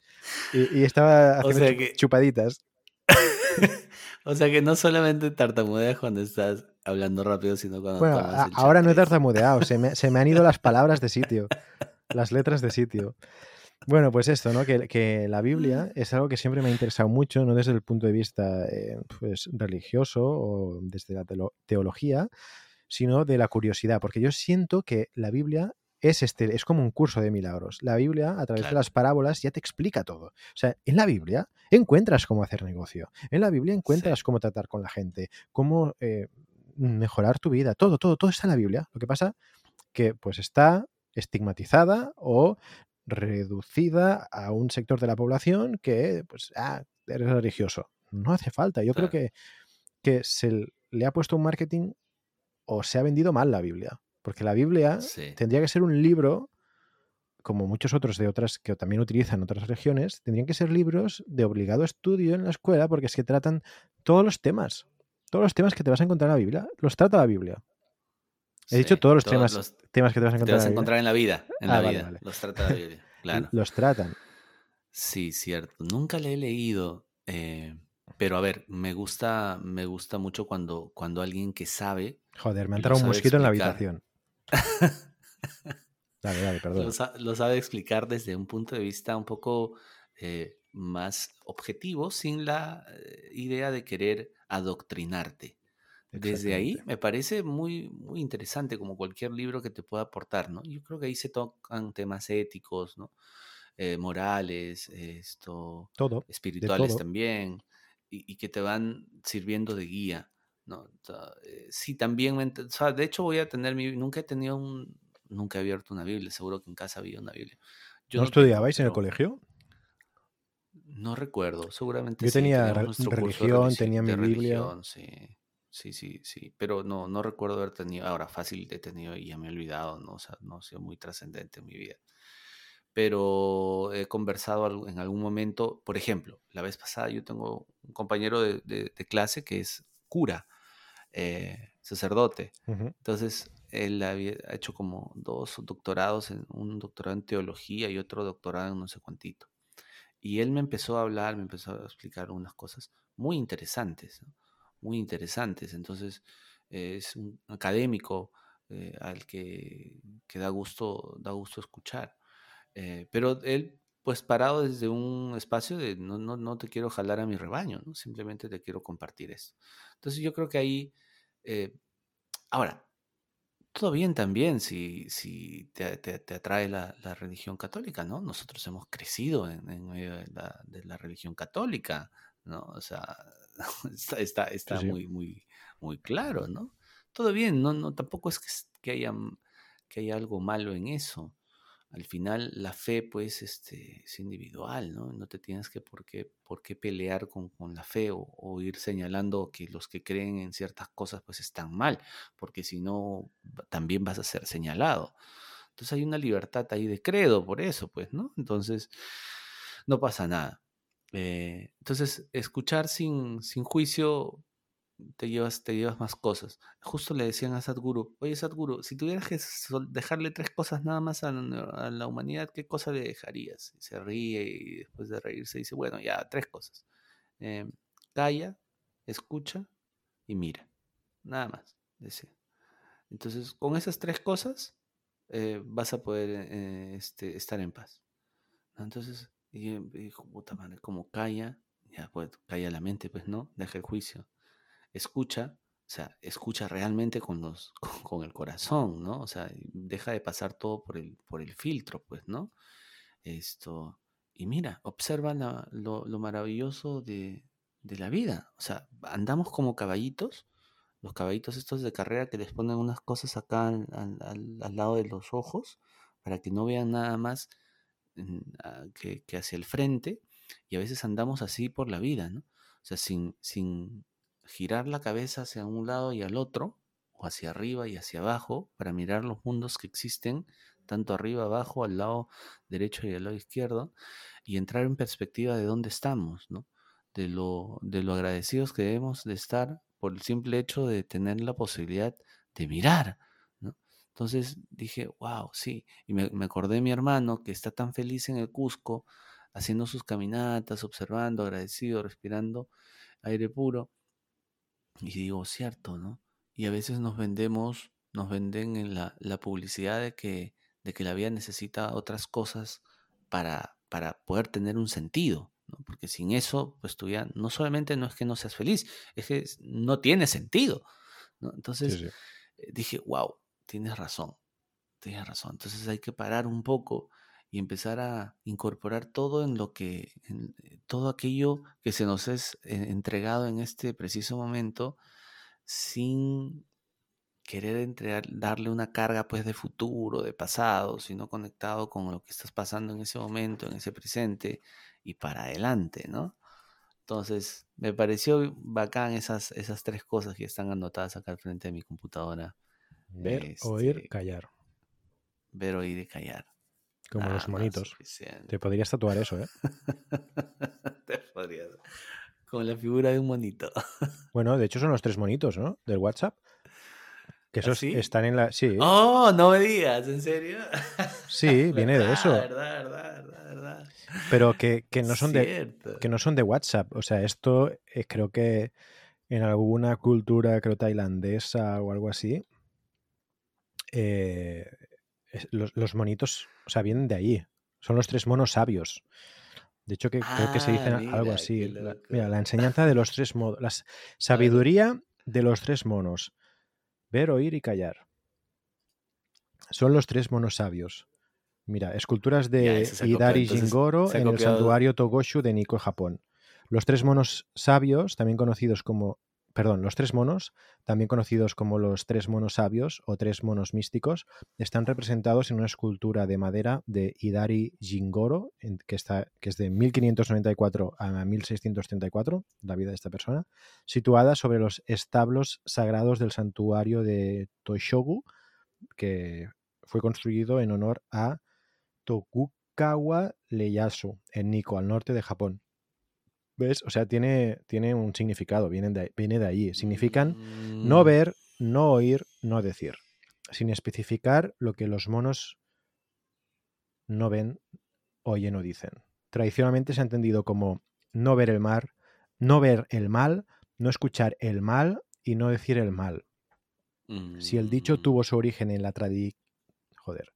Y, y estaba O haciendo sea que- chupaditas. O sea que no solamente tartamudeas cuando estás hablando rápido, sino cuando Bueno, a- el ahora no he tartamudeado, se me, se me han ido las palabras de sitio, las letras de siteo. Bueno, pues esto, ¿no? Que, que la Biblia es algo que siempre me ha interesado mucho, no desde el punto de vista eh, pues, religioso o desde la teología, sino de la curiosidad, porque yo siento que la Biblia es, este, es como un curso de milagros. La Biblia, a través de las parábolas, ya te explica todo. O sea, en la Biblia encuentras cómo hacer negocio, en la Biblia encuentras Sí. cómo tratar con la gente, cómo eh, mejorar tu vida, todo, todo, todo está en la Biblia. Lo que pasa que pues está estigmatizada o reducida a un sector de la población que, pues, ah, eres religioso. No hace falta. Yo creo que, que se le ha puesto un marketing o se ha vendido mal la Biblia. Porque la Biblia Sí. tendría que ser un libro, como muchos otros de otras que también utilizan otras regiones, tendrían que ser libros de obligado estudio en la escuela porque es que tratan todos los temas. Todos los temas que te vas a encontrar en la Biblia, los trata la Biblia. He dicho todos los temas, los temas que te vas a que te encontrar vas a en la encontrar en la vida. En Ah, la vale, vida. vale. Los trata la Biblia. Claro. Los tratan. Sí, cierto. Nunca le he leído. eh, pero a ver, me gusta, me gusta mucho cuando, cuando alguien que sabe Joder, me ha entrado un mosquito en la habitación. Dale, dale, perdón. lo, lo sabe explicar desde un punto de vista un poco eh, más objetivo, sin la eh, idea de querer adoctrinarte. Desde ahí me parece muy, muy interesante, como cualquier libro que te pueda aportar, ¿no? Yo creo que ahí se tocan temas éticos, ¿no? Eh, morales, esto, Todo, espirituales todo. también, y, y que te van sirviendo de guía, ¿no? Ta- eh, Sí, también, me o sea, de hecho voy a tener mi, nunca he tenido un, nunca he abierto una Biblia, seguro que en casa había una Biblia. Yo ¿No no tengo, estudiabais en el colegio? no recuerdo, seguramente Yo sí, tenía de, religión, religi- tenía mi de Biblia. religión, sí, sí, sí, sí, pero no, no recuerdo haber tenido, ahora fácil he tenido y ya me he olvidado, ¿no? O sea, no ha sido muy trascendente en mi vida. Pero he conversado en algún momento, por ejemplo, la vez pasada yo tengo un compañero de clase que es cura, eh, sacerdote. Entonces, él había ha hecho como dos doctorados, en, un doctorado en teología y otro doctorado en no sé cuántito. Y él me empezó a hablar, me empezó a explicar unas cosas muy interesantes, ¿no? muy interesantes. Entonces, eh, es un académico eh, al que, que da gusto, da gusto escuchar. Eh, pero él, pues parado desde un espacio de no, no, no te quiero jalar a mi rebaño, ¿no? simplemente te quiero compartir esto. Entonces yo creo que ahí, eh, ahora, todo bien también si, si te, te- te atrae la, la religión católica, ¿no? Nosotros hemos crecido en, en medio de la, de la religión católica, ¿no? O sea, está, está, está sí. muy, muy, muy claro, ¿no? Todo bien, no, no, tampoco es que, que haya, que haya algo malo en eso. Al final la fe, pues, este, es individual, ¿no? No te tienes que por qué, por qué pelear con, con la fe o, ir señalando que los que creen en ciertas cosas, pues, están mal, porque si no, también vas a ser señalado. Entonces hay una libertad ahí de credo por eso, pues, ¿no? Entonces, no pasa nada. Eh, entonces, escuchar sin, sin juicio te llevas, te llevas más cosas. Justo le decían a Sadhguru, oye Sadhguru, si tuvieras que dejarle tres cosas nada más a la, humanidad, ¿qué cosa le dejarías? Y se ríe y después de reírse dice, bueno, ya, tres cosas. Eh, calla, escucha y mira. Nada más, decía. Entonces, con esas tres cosas eh, vas a poder eh, este, estar en paz. Entonces, y, y dijo, puta madre, como calla, ya pues calla la mente, pues no, deja el juicio escucha, o sea, escucha realmente con, los, con, el corazón, ¿no? O sea, deja de pasar todo por el, por el filtro, pues, ¿no? Esto, y mira, observa lo, lo maravilloso de, de la vida. O sea, andamos como caballitos, los caballitos estos de carrera que les ponen unas cosas acá al- al lado de los ojos para que no vean nada más mm, ah, que, que hacia el frente, y a veces andamos así por la vida, ¿no? O sea, sin, sin girar la cabeza hacia un lado y al otro, o hacia arriba y hacia abajo, para mirar los mundos que existen, tanto arriba, abajo, al lado derecho y al lado izquierdo, y entrar en perspectiva de dónde estamos, ¿no? De lo, de lo agradecidos que debemos de estar por el simple hecho de tener la posibilidad de mirar. Entonces dije, wow, sí. Y me, me acordé de mi hermano que está tan feliz en el Cusco, haciendo sus caminatas, observando, agradecido, respirando aire puro. Y digo, cierto, ¿no? Y a veces nos vendemos, nos venden en la, la publicidad de que, de que la vida necesita otras cosas para, para poder tener un sentido, ¿no? Porque sin eso, pues tú ya, no solamente no es que no seas feliz, es que no tiene sentido, ¿no? Entonces sí. eh, dije, wow, tienes razón, tienes razón. Entonces hay que parar un poco y empezar a incorporar todo en lo que, en, eh, todo aquello que se nos es eh, entregado en este preciso momento, sin querer entregar, darle una carga pues de futuro, de pasado, sino conectado con lo que estás pasando en ese momento, en ese presente y para adelante, ¿no? Entonces, me pareció bacán esas, esas tres cosas que están anotadas acá al frente de mi computadora. Ver, oír, Este, callar. ver, oír y callar. Como Nada los monitos. Te podrías tatuar eso, ¿eh? Te podrías- Con la figura de un monito. Bueno, de hecho son los tres monitos, ¿no? Del WhatsApp. Que ¿Ah, esos sí? están en la. Sí, Oh, no me digas, ¿en serio? Sí, viene de eso. Verdad, verdad, verdad, verdad. Pero que, que no son de, que no son de WhatsApp. O sea, esto eh, creo que en alguna cultura, creo, tailandesa o algo así, eh, los, los monitos, o sea, vienen de ahí. Son los tres monos sabios. De hecho, que creo que se Ah, dicen a- algo así. La, mira, la enseñanza de los tres modos. La sabiduría de los tres monos. Ver, oír y callar. Son los tres monos sabios. Mira, esculturas de Hidari Jingoro en el santuario Togoshu de Nikko, Japón. Los tres monos sabios, también conocidos como. Perdón, los tres monos, también conocidos como los tres monos sabios o tres monos místicos, están representados en una escultura de madera de Hidari Jingoro, que, está, que es de 1594 a 1634, la vida de esta persona, situada sobre los establos sagrados del santuario de Toshogu, que fue construido en honor a Tokugawa Ieyasu, en Nikko, al norte de Japón. ¿Ves? O sea, tiene, tiene un significado, vienen de, viene de allí. Significan no Mm, ver, no oír, no decir. Sin especificar lo que los monos no ven, oyen o dicen. Tradicionalmente se ha entendido como no ver el mar, no ver el mal, no escuchar el mal y no decir el mal. Si el dicho mm, tuvo su origen en la tradi... Joder.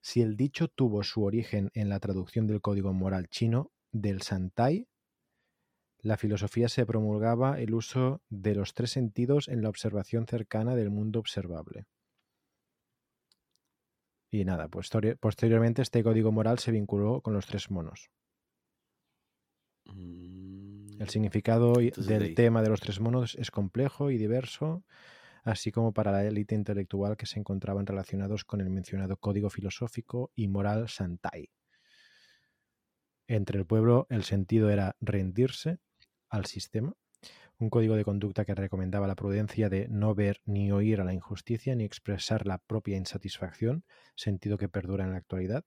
Si el dicho tuvo su origen en la traducción del código moral chino del Santai, la filosofía se promulgaba el uso de los tres sentidos en la observación cercana del mundo observable. Y nada, pues posteriormente este código moral se vinculó con los tres monos. mm, El significado Entonces, de del ahí. tema de los tres monos es complejo y diverso, así como para la élite intelectual que se encontraban relacionados con el mencionado código filosófico y moral Santai. Entre el pueblo el sentido era rendirse al sistema, un código de conducta que recomendaba la prudencia de no ver ni oír a la injusticia ni expresar la propia insatisfacción, sentido que perdura en la actualidad.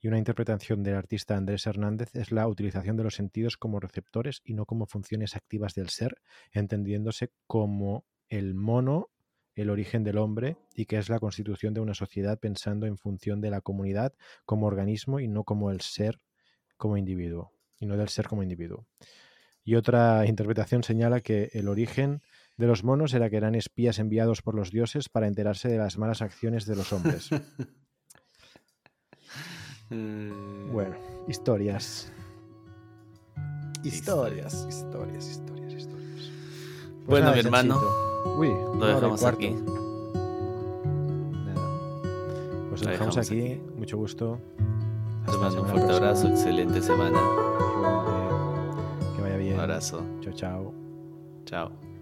Y una interpretación del artista Andrés Hernández es la utilización de los sentidos como receptores y no como funciones activas del ser, entendiéndose como el mono, el origen del hombre, y que es la constitución de una sociedad pensando en función de la comunidad como organismo y no como el ser como individuo, y no del ser como individuo. Y otra interpretación señala que el origen de los monos era que eran espías enviados por los dioses para enterarse de las malas acciones de los hombres. mm, Bueno, historias. Historias. historias, historias, historias. Pues Bueno, nada, mi hermano, Chanchito. Uy, una Lo y dejamos aquí. Nada. Pues lo Lo dejamos dejamos aquí. aquí. Mucho gusto. Te mando un fuerte próxima. abrazo, excelente semana. Abrazo. Chao, chao. Chao.